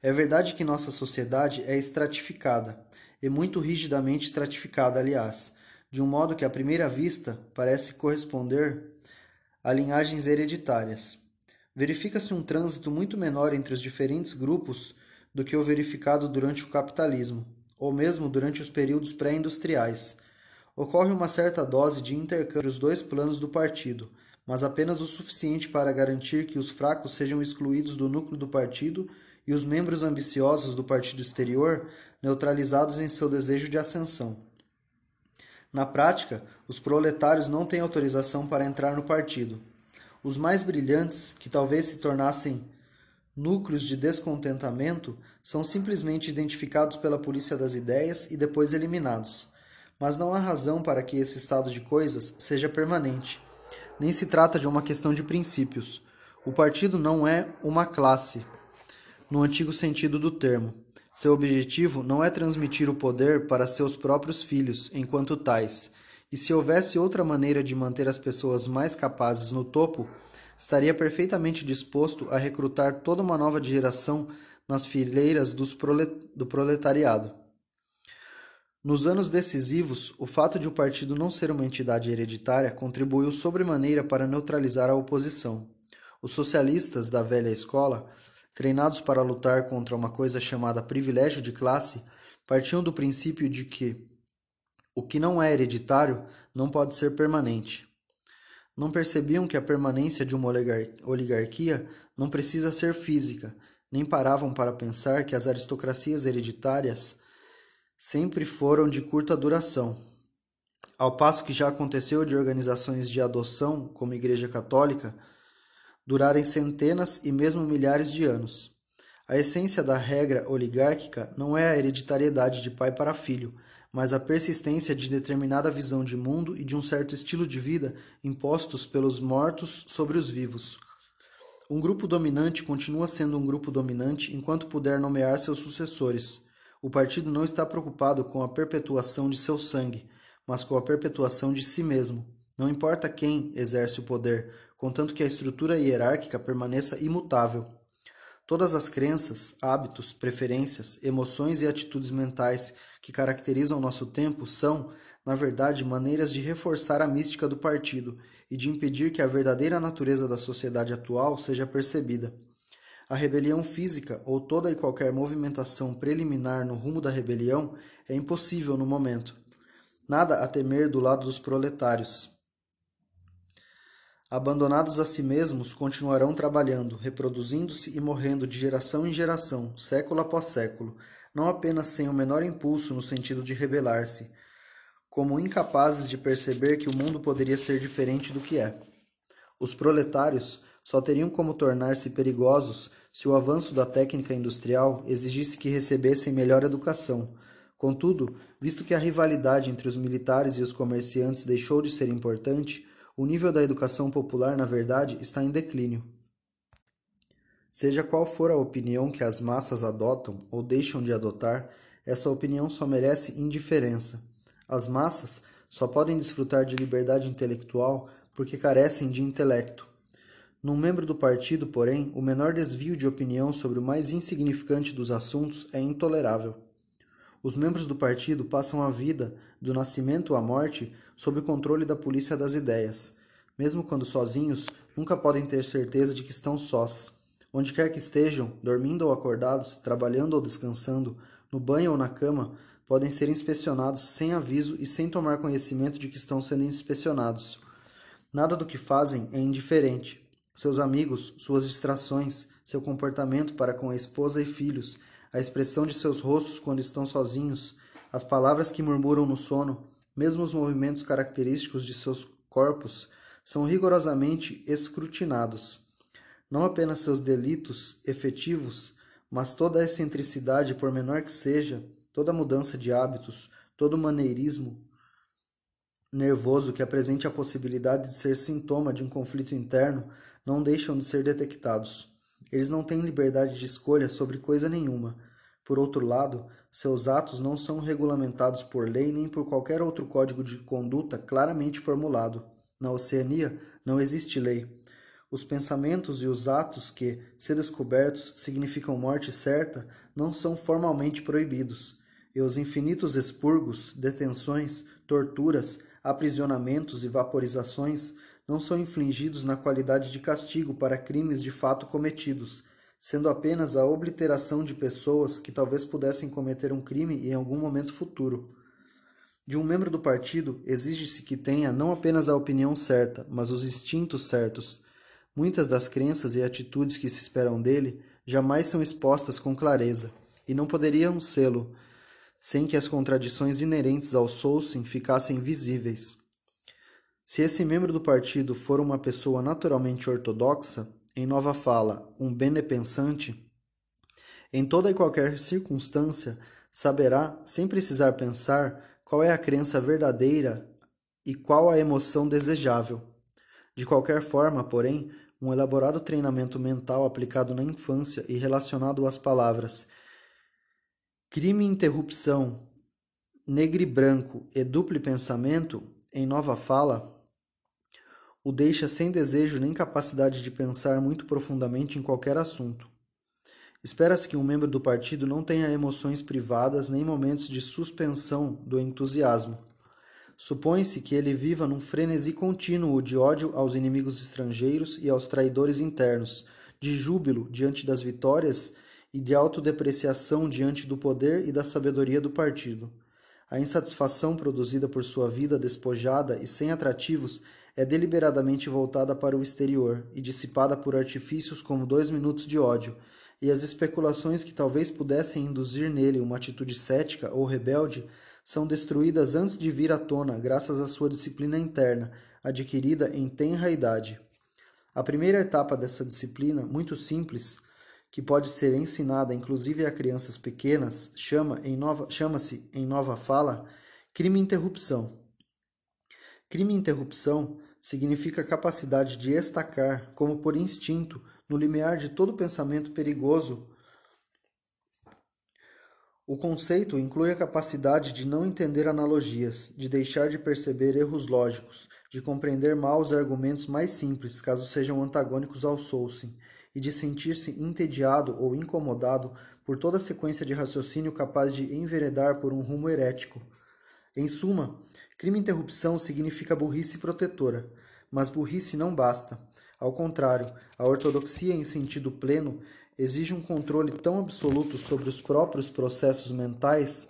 É verdade que nossa sociedade é estratificada, e muito rigidamente estratificada, aliás, de um modo que à primeira vista parece corresponder a linhagens hereditárias. Verifica-se um trânsito muito menor entre os diferentes grupos do que o verificado durante o capitalismo, ou mesmo durante os períodos pré-industriais Ocorre uma certa dose de intercâmbio entre os dois planos do partido, mas apenas o suficiente para garantir que os fracos sejam excluídos do núcleo do partido e os membros ambiciosos do partido exterior neutralizados em seu desejo de ascensão. Na prática, os proletários não têm autorização para entrar no partido. Os mais brilhantes, que talvez se tornassem núcleos de descontentamento, são simplesmente identificados pela polícia das ideias e depois eliminados mas não há razão para que esse estado de coisas seja permanente. Nem se trata de uma questão de princípios. O partido não é uma classe, no antigo sentido do termo. Seu objetivo não é transmitir o poder para seus próprios filhos, enquanto tais. E se houvesse outra maneira de manter as pessoas mais capazes no topo, estaria perfeitamente disposto a recrutar toda uma nova geração nas fileiras do proletariado. Nos anos decisivos, o fato de o partido não ser uma entidade hereditária contribuiu sobremaneira para neutralizar a oposição. Os socialistas da velha escola, treinados para lutar contra uma coisa chamada privilégio de classe, partiam do princípio de que o que não é hereditário não pode ser permanente. Não percebiam que a permanência de uma oligarquia não precisa ser física, nem paravam para pensar que as aristocracias hereditárias sempre foram de curta duração. Ao passo que já aconteceu de organizações de adoção, como a Igreja Católica, durarem centenas e mesmo milhares de anos. A essência da regra oligárquica não é a hereditariedade de pai para filho, mas a persistência de determinada visão de mundo e de um certo estilo de vida impostos pelos mortos sobre os vivos. Um grupo dominante continua sendo um grupo dominante enquanto puder nomear seus sucessores. O partido não está preocupado com a perpetuação de seu sangue, mas com a perpetuação de si mesmo. Não importa quem exerce o poder, contanto que a estrutura hierárquica permaneça imutável. Todas as crenças, hábitos, preferências, emoções e atitudes mentais que caracterizam nosso tempo são, na verdade, maneiras de reforçar a mística do partido e de impedir que a verdadeira natureza da sociedade atual seja percebida. A rebelião física ou toda e qualquer movimentação preliminar no rumo da rebelião é impossível no momento. Nada a temer do lado dos proletários. Abandonados a si mesmos, continuarão trabalhando, reproduzindo-se e morrendo de geração em geração, século após século, não apenas sem o menor impulso no sentido de rebelar-se, como incapazes de perceber que o mundo poderia ser diferente do que é. Os proletários só teriam como tornar-se perigosos se o avanço da técnica industrial exigisse que recebessem melhor educação. Contudo, visto que a rivalidade entre os militares e os comerciantes deixou de ser importante, o nível da educação popular, na verdade, está em declínio. Seja qual for a opinião que as massas adotam ou deixam de adotar, essa opinião só merece indiferença. As massas só podem desfrutar de liberdade intelectual porque carecem de intelecto. Num membro do partido, porém, o menor desvio de opinião sobre o mais insignificante dos assuntos é intolerável. Os membros do partido passam a vida, do nascimento à morte, sob o controle da polícia das ideias. Mesmo quando sozinhos, nunca podem ter certeza de que estão sós. Onde quer que estejam, dormindo ou acordados, trabalhando ou descansando, no banho ou na cama, podem ser inspecionados sem aviso e sem tomar conhecimento de que estão sendo inspecionados. Nada do que fazem é indiferente. Seus amigos, suas distrações, seu comportamento para com a esposa e filhos, a expressão de seus rostos quando estão sozinhos, as palavras que murmuram no sono, mesmo os movimentos característicos de seus corpos, são rigorosamente escrutinados. Não apenas seus delitos efetivos, mas toda a excentricidade, por menor que seja, toda mudança de hábitos, todo maneirismo nervoso que apresente a possibilidade de ser sintoma de um conflito interno não deixam de ser detectados. Eles não têm liberdade de escolha sobre coisa nenhuma. Por outro lado, seus atos não são regulamentados por lei nem por qualquer outro código de conduta claramente formulado. Na Oceania não existe lei. Os pensamentos e os atos que, se descobertos, significam morte certa, não são formalmente proibidos e os infinitos expurgos, detenções, torturas, aprisionamentos e vaporizações não são infligidos na qualidade de castigo para crimes de fato cometidos, sendo apenas a obliteração de pessoas que talvez pudessem cometer um crime em algum momento futuro. De um membro do partido, exige-se que tenha não apenas a opinião certa, mas os instintos certos. Muitas das crenças e atitudes que se esperam dele jamais são expostas com clareza, e não poderiam sê-lo sem que as contradições inerentes ao Soulsing ficassem visíveis. Se esse membro do partido for uma pessoa naturalmente ortodoxa, em nova fala, um benepensante, em toda e qualquer circunstância saberá, sem precisar pensar, qual é a crença verdadeira e qual a emoção desejável. De qualquer forma, porém, um elaborado treinamento mental aplicado na infância e relacionado às palavras Crime interrupção, negre branco e duplo pensamento, em nova fala, o deixa sem desejo nem capacidade de pensar muito profundamente em qualquer assunto. Espera-se que um membro do partido não tenha emoções privadas nem momentos de suspensão do entusiasmo. Supõe-se que ele viva num frenesi contínuo de ódio aos inimigos estrangeiros e aos traidores internos, de júbilo diante das vitórias e de autodepreciação diante do poder e da sabedoria do partido. A insatisfação produzida por sua vida despojada e sem atrativos é deliberadamente voltada para o exterior e dissipada por artifícios como dois minutos de ódio, e as especulações que talvez pudessem induzir nele uma atitude cética ou rebelde são destruídas antes de vir à tona graças à sua disciplina interna, adquirida em tenra idade. A primeira etapa dessa disciplina, muito simples, que pode ser ensinada inclusive a crianças pequenas, chama em chama-se em nova fala crime interrupção. Crime interrupção significa a capacidade de estacar, como por instinto, no limiar de todo pensamento perigoso. O conceito inclui a capacidade de não entender analogias, de deixar de perceber erros lógicos, de compreender mal os argumentos mais simples, caso sejam antagônicos ao sourcing, e de sentir-se entediado ou incomodado por toda sequência de raciocínio capaz de enveredar por um rumo herético. Em suma, crime interrupção significa burrice protetora, mas burrice não basta. Ao contrário, a ortodoxia em sentido pleno exige um controle tão absoluto sobre os próprios processos mentais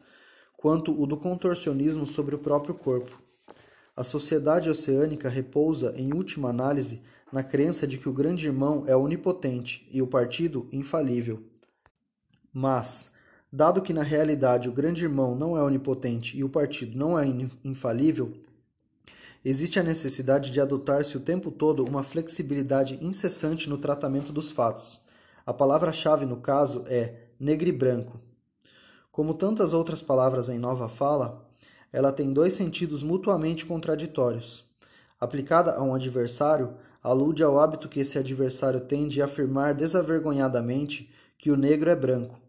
quanto o do contorcionismo sobre o próprio corpo. A sociedade oceânica repousa, em última análise, na crença de que o grande irmão é onipotente e o partido infalível. Mas, dado que na realidade o grande irmão não é onipotente e o partido não é infalível, existe a necessidade de adotar-se o tempo todo uma flexibilidade incessante no tratamento dos fatos. A palavra-chave no caso é negro e branco. Como tantas outras palavras em nova fala, ela tem dois sentidos mutuamente contraditórios. Aplicada a um adversário, alude ao hábito que esse adversário tem de afirmar desavergonhadamente que o negro é branco,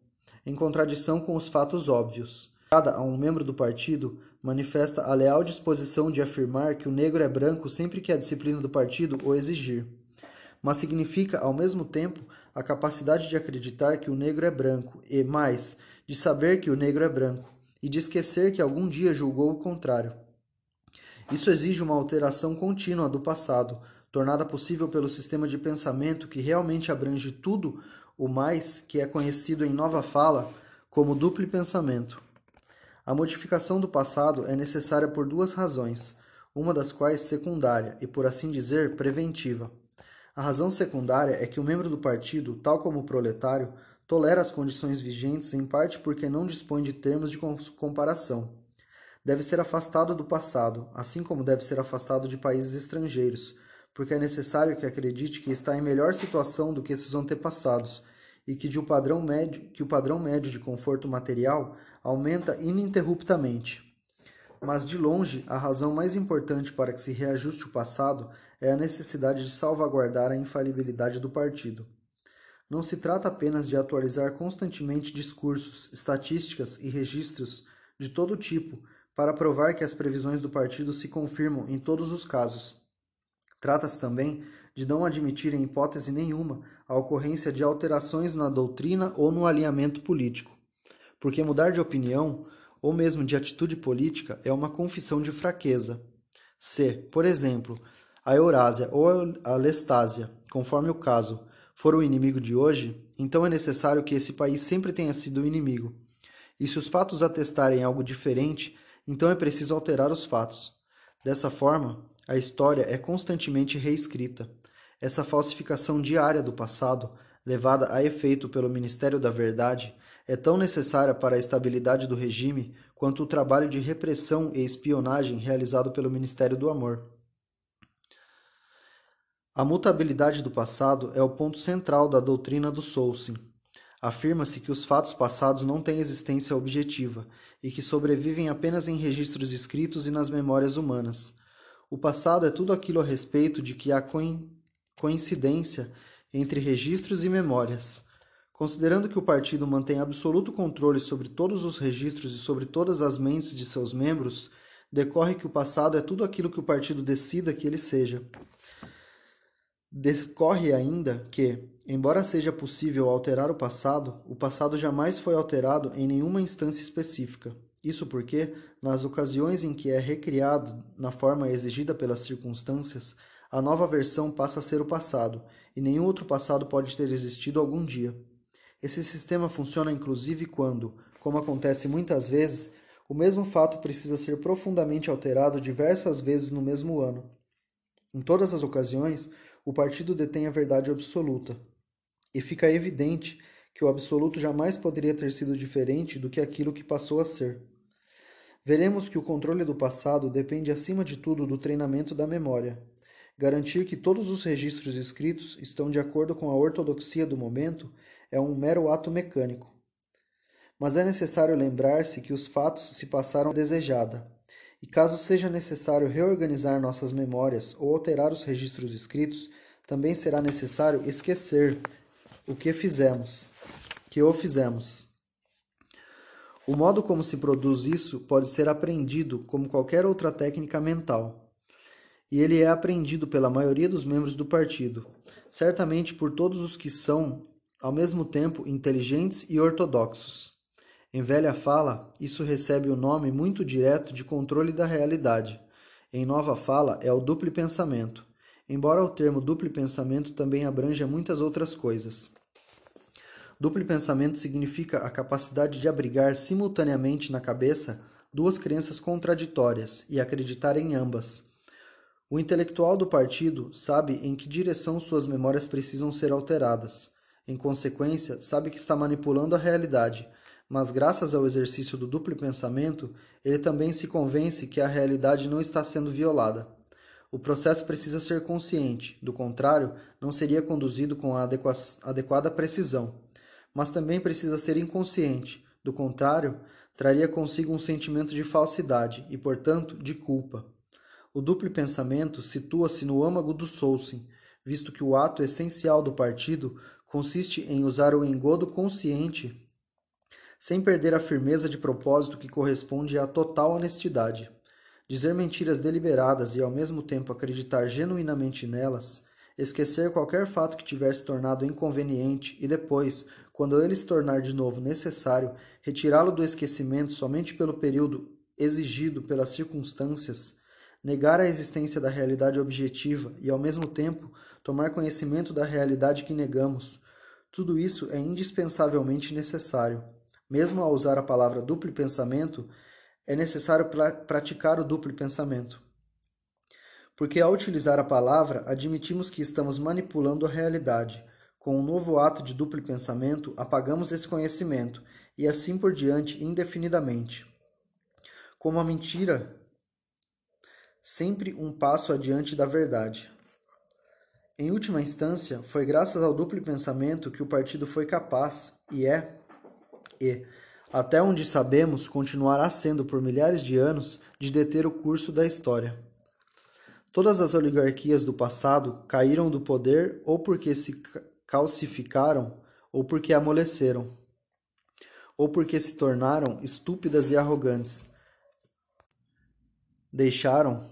em contradição com os fatos óbvios. Aplicada a um membro do partido, manifesta a leal disposição de afirmar que o negro é branco sempre que a disciplina do partido o exigir. Mas significa, ao mesmo tempo, a capacidade de acreditar que o negro é branco e, mais, de saber que o negro é branco e de esquecer que algum dia julgou o contrário. Isso exige uma alteração contínua do passado, tornada possível pelo sistema de pensamento que realmente abrange tudo o mais que é conhecido em nova fala como duplo pensamento. A modificação do passado é necessária por duas razões, uma das quais secundária e, por assim dizer, preventiva. A razão secundária é que o membro do partido, tal como o proletário, tolera as condições vigentes em parte porque não dispõe de termos de comparação. Deve ser afastado do passado, assim como deve ser afastado de países estrangeiros, porque é necessário que acredite que está em melhor situação do que esses antepassados e que, o padrão médio, que o padrão médio de conforto material aumenta ininterruptamente. Mas, de longe, a razão mais importante para que se reajuste o passado é a necessidade de salvaguardar a infalibilidade do partido. Não se trata apenas de atualizar constantemente discursos, estatísticas e registros de todo tipo para provar que as previsões do partido se confirmam em todos os casos. Trata-se também de não admitir em hipótese nenhuma a ocorrência de alterações na doutrina ou no alinhamento político, porque mudar de opinião ou mesmo de atitude política é uma confissão de fraqueza. Se, por exemplo, a Eurásia ou a Lestásia, conforme o caso, for o inimigo de hoje, então é necessário que esse país sempre tenha sido o inimigo. E se os fatos atestarem algo diferente, então é preciso alterar os fatos. Dessa forma, a história é constantemente reescrita. Essa falsificação diária do passado, levada a efeito pelo Ministério da Verdade, é tão necessária para a estabilidade do regime quanto o trabalho de repressão e espionagem realizado pelo Ministério do Amor. A mutabilidade do passado é o ponto central da doutrina do Solsin. Afirma-se que os fatos passados não têm existência objetiva e que sobrevivem apenas em registros escritos e nas memórias humanas. O passado é tudo aquilo a respeito de que há coincidência entre registros e memórias. Considerando que o partido mantém absoluto controle sobre todos os registros e sobre todas as mentes de seus membros, decorre que o passado é tudo aquilo que o partido decida que ele seja. Decorre ainda que, embora seja possível alterar o passado, o passado jamais foi alterado em nenhuma instância específica. Isso porque, nas ocasiões em que é recriado na forma exigida pelas circunstâncias, a nova versão passa a ser o passado, e nenhum outro passado pode ter existido algum dia. Esse sistema funciona inclusive quando, como acontece muitas vezes, o mesmo fato precisa ser profundamente alterado diversas vezes no mesmo ano. Em todas as ocasiões, o partido detém a verdade absoluta. E fica evidente que o absoluto jamais poderia ter sido diferente do que aquilo que passou a ser. Veremos que o controle do passado depende acima de tudo do treinamento da memória. Garantir que todos os registros escritos estão de acordo com a ortodoxia do momento é um mero ato mecânico. Mas é necessário lembrar-se que os fatos se passaram desejada, e caso seja necessário reorganizar nossas memórias ou alterar os registros escritos, também será necessário esquecer o que fizemos, que o fizemos. O modo como se produz isso pode ser aprendido como qualquer outra técnica mental. e ele é apreendido pela maioria dos membros do partido, certamente por todos os que são, ao mesmo tempo, inteligentes e ortodoxos. Em velha fala, isso recebe o nome muito direto de controle da realidade. Em nova fala, é o duplo pensamento, embora o termo duplo pensamento também abranja muitas outras coisas. Duplo pensamento significa a capacidade de abrigar simultaneamente na cabeça duas crenças contraditórias e acreditar em ambas. O intelectual do partido sabe em que direção suas memórias precisam ser alteradas. Em consequência, sabe que está manipulando a realidade, mas graças ao exercício do duplo pensamento, ele também se convence que a realidade não está sendo violada. O processo precisa ser consciente, do contrário, não seria conduzido com a adequada precisão. Mas também precisa ser inconsciente, do contrário, traria consigo um sentimento de falsidade e, portanto, de culpa. O duplo pensamento situa-se no âmago do Soulsin, visto que o ato essencial do partido consiste em usar o engodo consciente sem perder a firmeza de propósito que corresponde à total honestidade. Dizer mentiras deliberadas e ao mesmo tempo acreditar genuinamente nelas, esquecer qualquer fato que tiver se tornado inconveniente e depois, quando ele se tornar de novo necessário, retirá-lo do esquecimento somente pelo período exigido pelas circunstâncias, negar a existência da realidade objetiva e, ao mesmo tempo, tomar conhecimento da realidade que negamos, tudo isso é indispensavelmente necessário. Mesmo ao usar a palavra duplo pensamento, é necessário praticar o duplo pensamento. Porque ao utilizar a palavra, admitimos que estamos manipulando a realidade. Com um novo ato de duplo pensamento, apagamos esse conhecimento e assim por diante indefinidamente. Como a mentira, sempre um passo adiante da verdade. Em última instância, foi graças ao duplo pensamento que o partido foi capaz, e é, e, até onde sabemos, continuará sendo por milhares de anos, de deter o curso da história. Todas as oligarquias do passado caíram do poder ou porque se calcificaram ou porque amoleceram, ou porque se tornaram estúpidas e arrogantes. Deixaram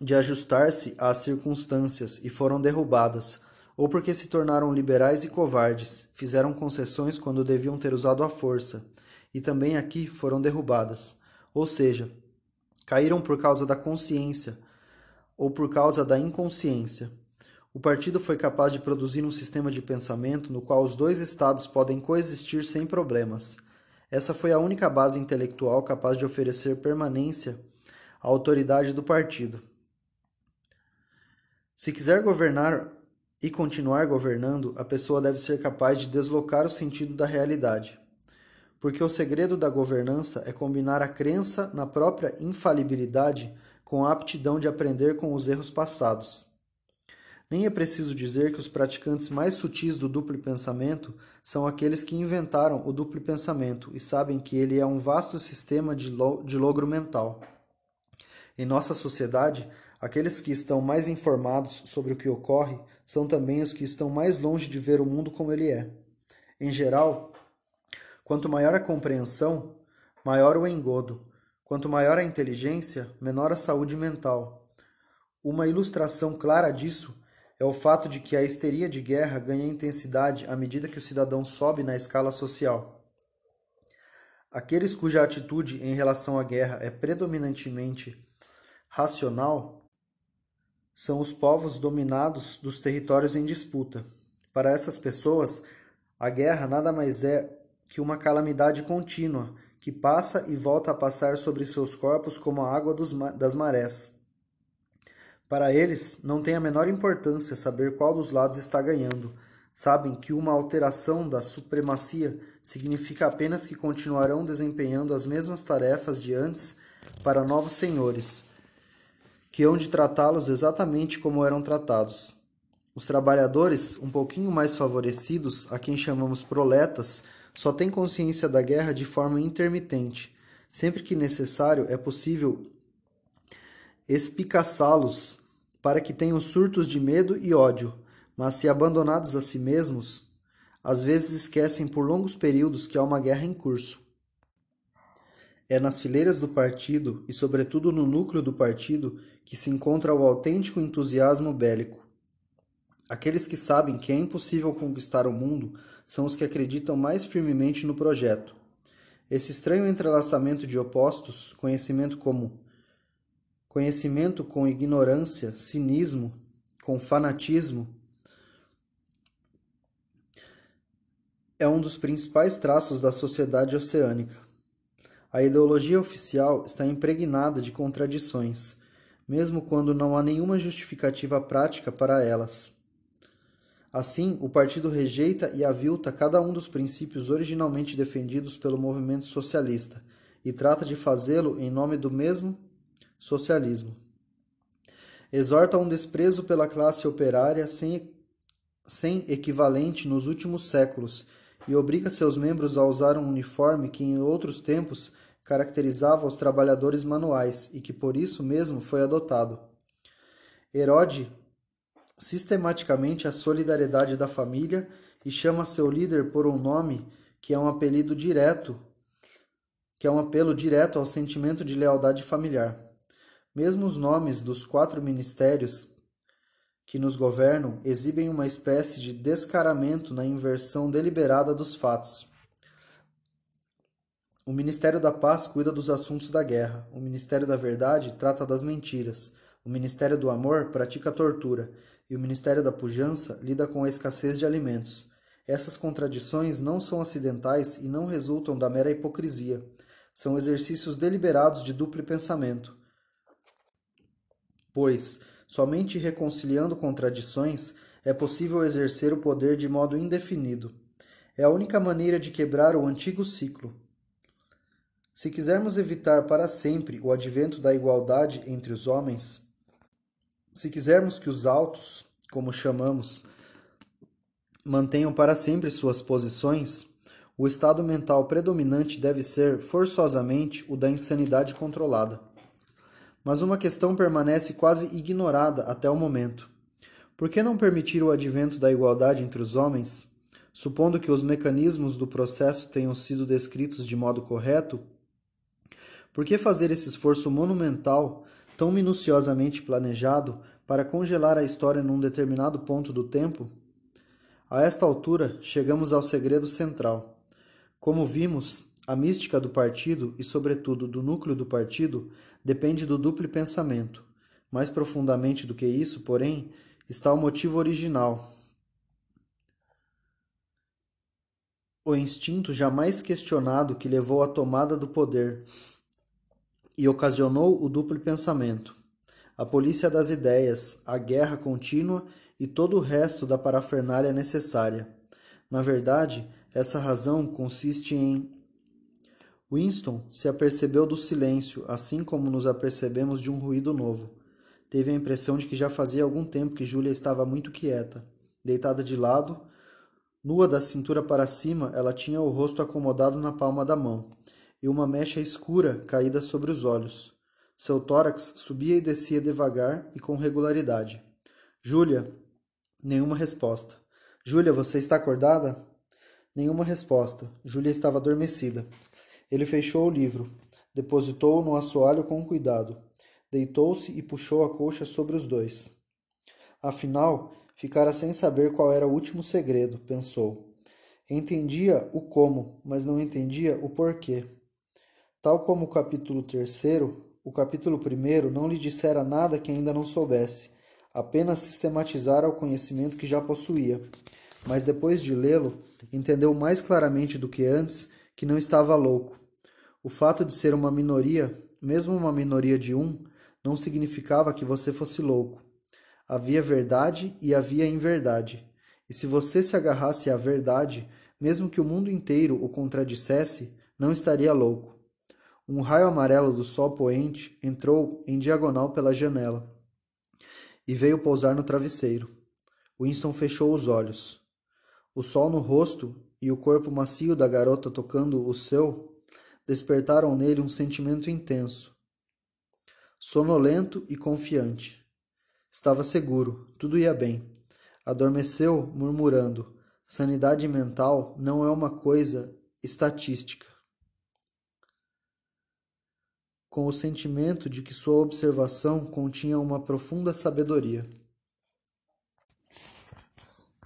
de ajustar-se às circunstâncias e foram derrubadas, ou porque se tornaram liberais e covardes, fizeram concessões quando deviam ter usado a força, e também aqui foram derrubadas, ou seja, caíram por causa da consciência ou por causa da inconsciência. O partido foi capaz de produzir um sistema de pensamento no qual os dois estados podem coexistir sem problemas. Essa foi a única base intelectual capaz de oferecer permanência à autoridade do partido. Se quiser governar e continuar governando, a pessoa deve ser capaz de deslocar o sentido da realidade. Porque o segredo da governança é combinar a crença na própria infalibilidade com a aptidão de aprender com os erros passados. Nem é preciso dizer que os praticantes mais sutis do duplo pensamento são aqueles que inventaram o duplo pensamento e sabem que ele é um vasto sistema de, de logro mental. Em nossa sociedade, aqueles que estão mais informados sobre o que ocorre são também os que estão mais longe de ver o mundo como ele é. Em geral, quanto maior a compreensão, maior o engodo. Quanto maior a inteligência, menor a saúde mental. Uma ilustração clara disso é o fato de que a histeria de guerra ganha intensidade à medida que o cidadão sobe na escala social. Aqueles cuja atitude em relação à guerra é predominantemente racional são os povos dominados dos territórios em disputa. Para essas pessoas, a guerra nada mais é que uma calamidade contínua que passa e volta a passar sobre seus corpos como a água dos, das marés. Para eles, não tem a menor importância saber qual dos lados está ganhando. Sabem que uma alteração da supremacia significa apenas que continuarão desempenhando as mesmas tarefas de antes para novos senhores que hão de tratá-los exatamente como eram tratados. Os trabalhadores, um pouquinho mais favorecidos, a quem chamamos proletas, só têm consciência da guerra de forma intermitente. Sempre que necessário, é possível espicaçá-los para que tenham surtos de medo e ódio, mas se abandonados a si mesmos, às vezes esquecem por longos períodos que há uma guerra em curso. É nas fileiras do partido e, sobretudo, no núcleo do partido que se encontra o autêntico entusiasmo bélico. Aqueles que sabem que é impossível conquistar o mundo são os que acreditam mais firmemente no projeto. Esse estranho entrelaçamento de opostos, conhecimento como conhecimento com ignorância, cinismo, com fanatismo, é um dos principais traços da sociedade oceânica. A ideologia oficial está impregnada de contradições, mesmo quando não há nenhuma justificativa prática para elas. Assim, o partido rejeita e avilta cada um dos princípios originalmente defendidos pelo movimento socialista e trata de fazê-lo em nome do mesmo socialismo. Exorta um desprezo pela classe operária sem, sem equivalente nos últimos séculos e obriga seus membros a usar um uniforme que em outros tempos caracterizava os trabalhadores manuais e que por isso mesmo foi adotado. Herode sistematicamente a solidariedade da família e chama seu líder por um nome que é um apelido direto, que é um apelo direto ao sentimento de lealdade familiar. Mesmo os nomes dos quatro ministérios que nos governam exibem uma espécie de descaramento na inversão deliberada dos fatos. O Ministério da Paz cuida dos assuntos da guerra, o Ministério da Verdade trata das mentiras, o Ministério do Amor pratica a tortura e o Ministério da Pujança lida com a escassez de alimentos. Essas contradições não são acidentais e não resultam da mera hipocrisia. São exercícios deliberados de duplo pensamento. Pois, Somente reconciliando contradições é possível exercer o poder de modo indefinido. É a única maneira de quebrar o antigo ciclo. Se quisermos evitar para sempre o advento da igualdade entre os homens, se quisermos que os altos, como chamamos, mantenham para sempre suas posições, o estado mental predominante deve ser forçosamente o da insanidade controlada. Mas uma questão permanece quase ignorada até o momento. Por que não permitir o advento da igualdade entre os homens? Supondo que os mecanismos do processo tenham sido descritos de modo correto, por que fazer esse esforço monumental, tão minuciosamente planejado, para congelar a história num determinado ponto do tempo? A esta altura, chegamos ao segredo central. Como vimos, a mística do partido e, sobretudo, do núcleo do partido depende do duplo pensamento. Mais profundamente do que isso, porém, está o motivo original. O instinto jamais questionado que levou à tomada do poder e ocasionou o duplo pensamento, a polícia das ideias, a guerra contínua e todo o resto da parafernália necessária. Na verdade, essa razão consiste em Winston se apercebeu do silêncio, assim como nos apercebemos de um ruído novo. Teve a impressão de que já fazia algum tempo que Júlia estava muito quieta. Deitada de lado, nua da cintura para cima, ela tinha o rosto acomodado na palma da mão e uma mecha escura caída sobre os olhos. Seu tórax subia e descia devagar e com regularidade. Júlia, nenhuma resposta. Júlia, você está acordada? Nenhuma resposta. Júlia estava adormecida. Ele fechou o livro, depositou-o no assoalho com cuidado, deitou-se e puxou a colcha sobre os dois. Afinal, ficara sem saber qual era o último segredo, pensou. Entendia o como, mas não entendia o porquê. Tal como o capítulo terceiro, o capítulo primeiro não lhe dissera nada que ainda não soubesse, apenas sistematizara o conhecimento que já possuía. Mas depois de lê-lo, entendeu mais claramente do que antes que não estava louco. O fato de ser uma minoria, mesmo uma minoria de um, não significava que você fosse louco. Havia verdade e havia inverdade. E se você se agarrasse à verdade, mesmo que o mundo inteiro o contradissesse, não estaria louco. Um raio amarelo do sol poente entrou em diagonal pela janela e veio pousar no travesseiro. Winston fechou os olhos. O sol no rosto e o corpo macio da garota tocando o seu despertaram nele um sentimento intenso. Sonolento e confiante. Estava seguro, tudo ia bem. Adormeceu, murmurando: sanidade mental não é uma coisa estatística. Com o sentimento de que sua observação continha uma profunda sabedoria.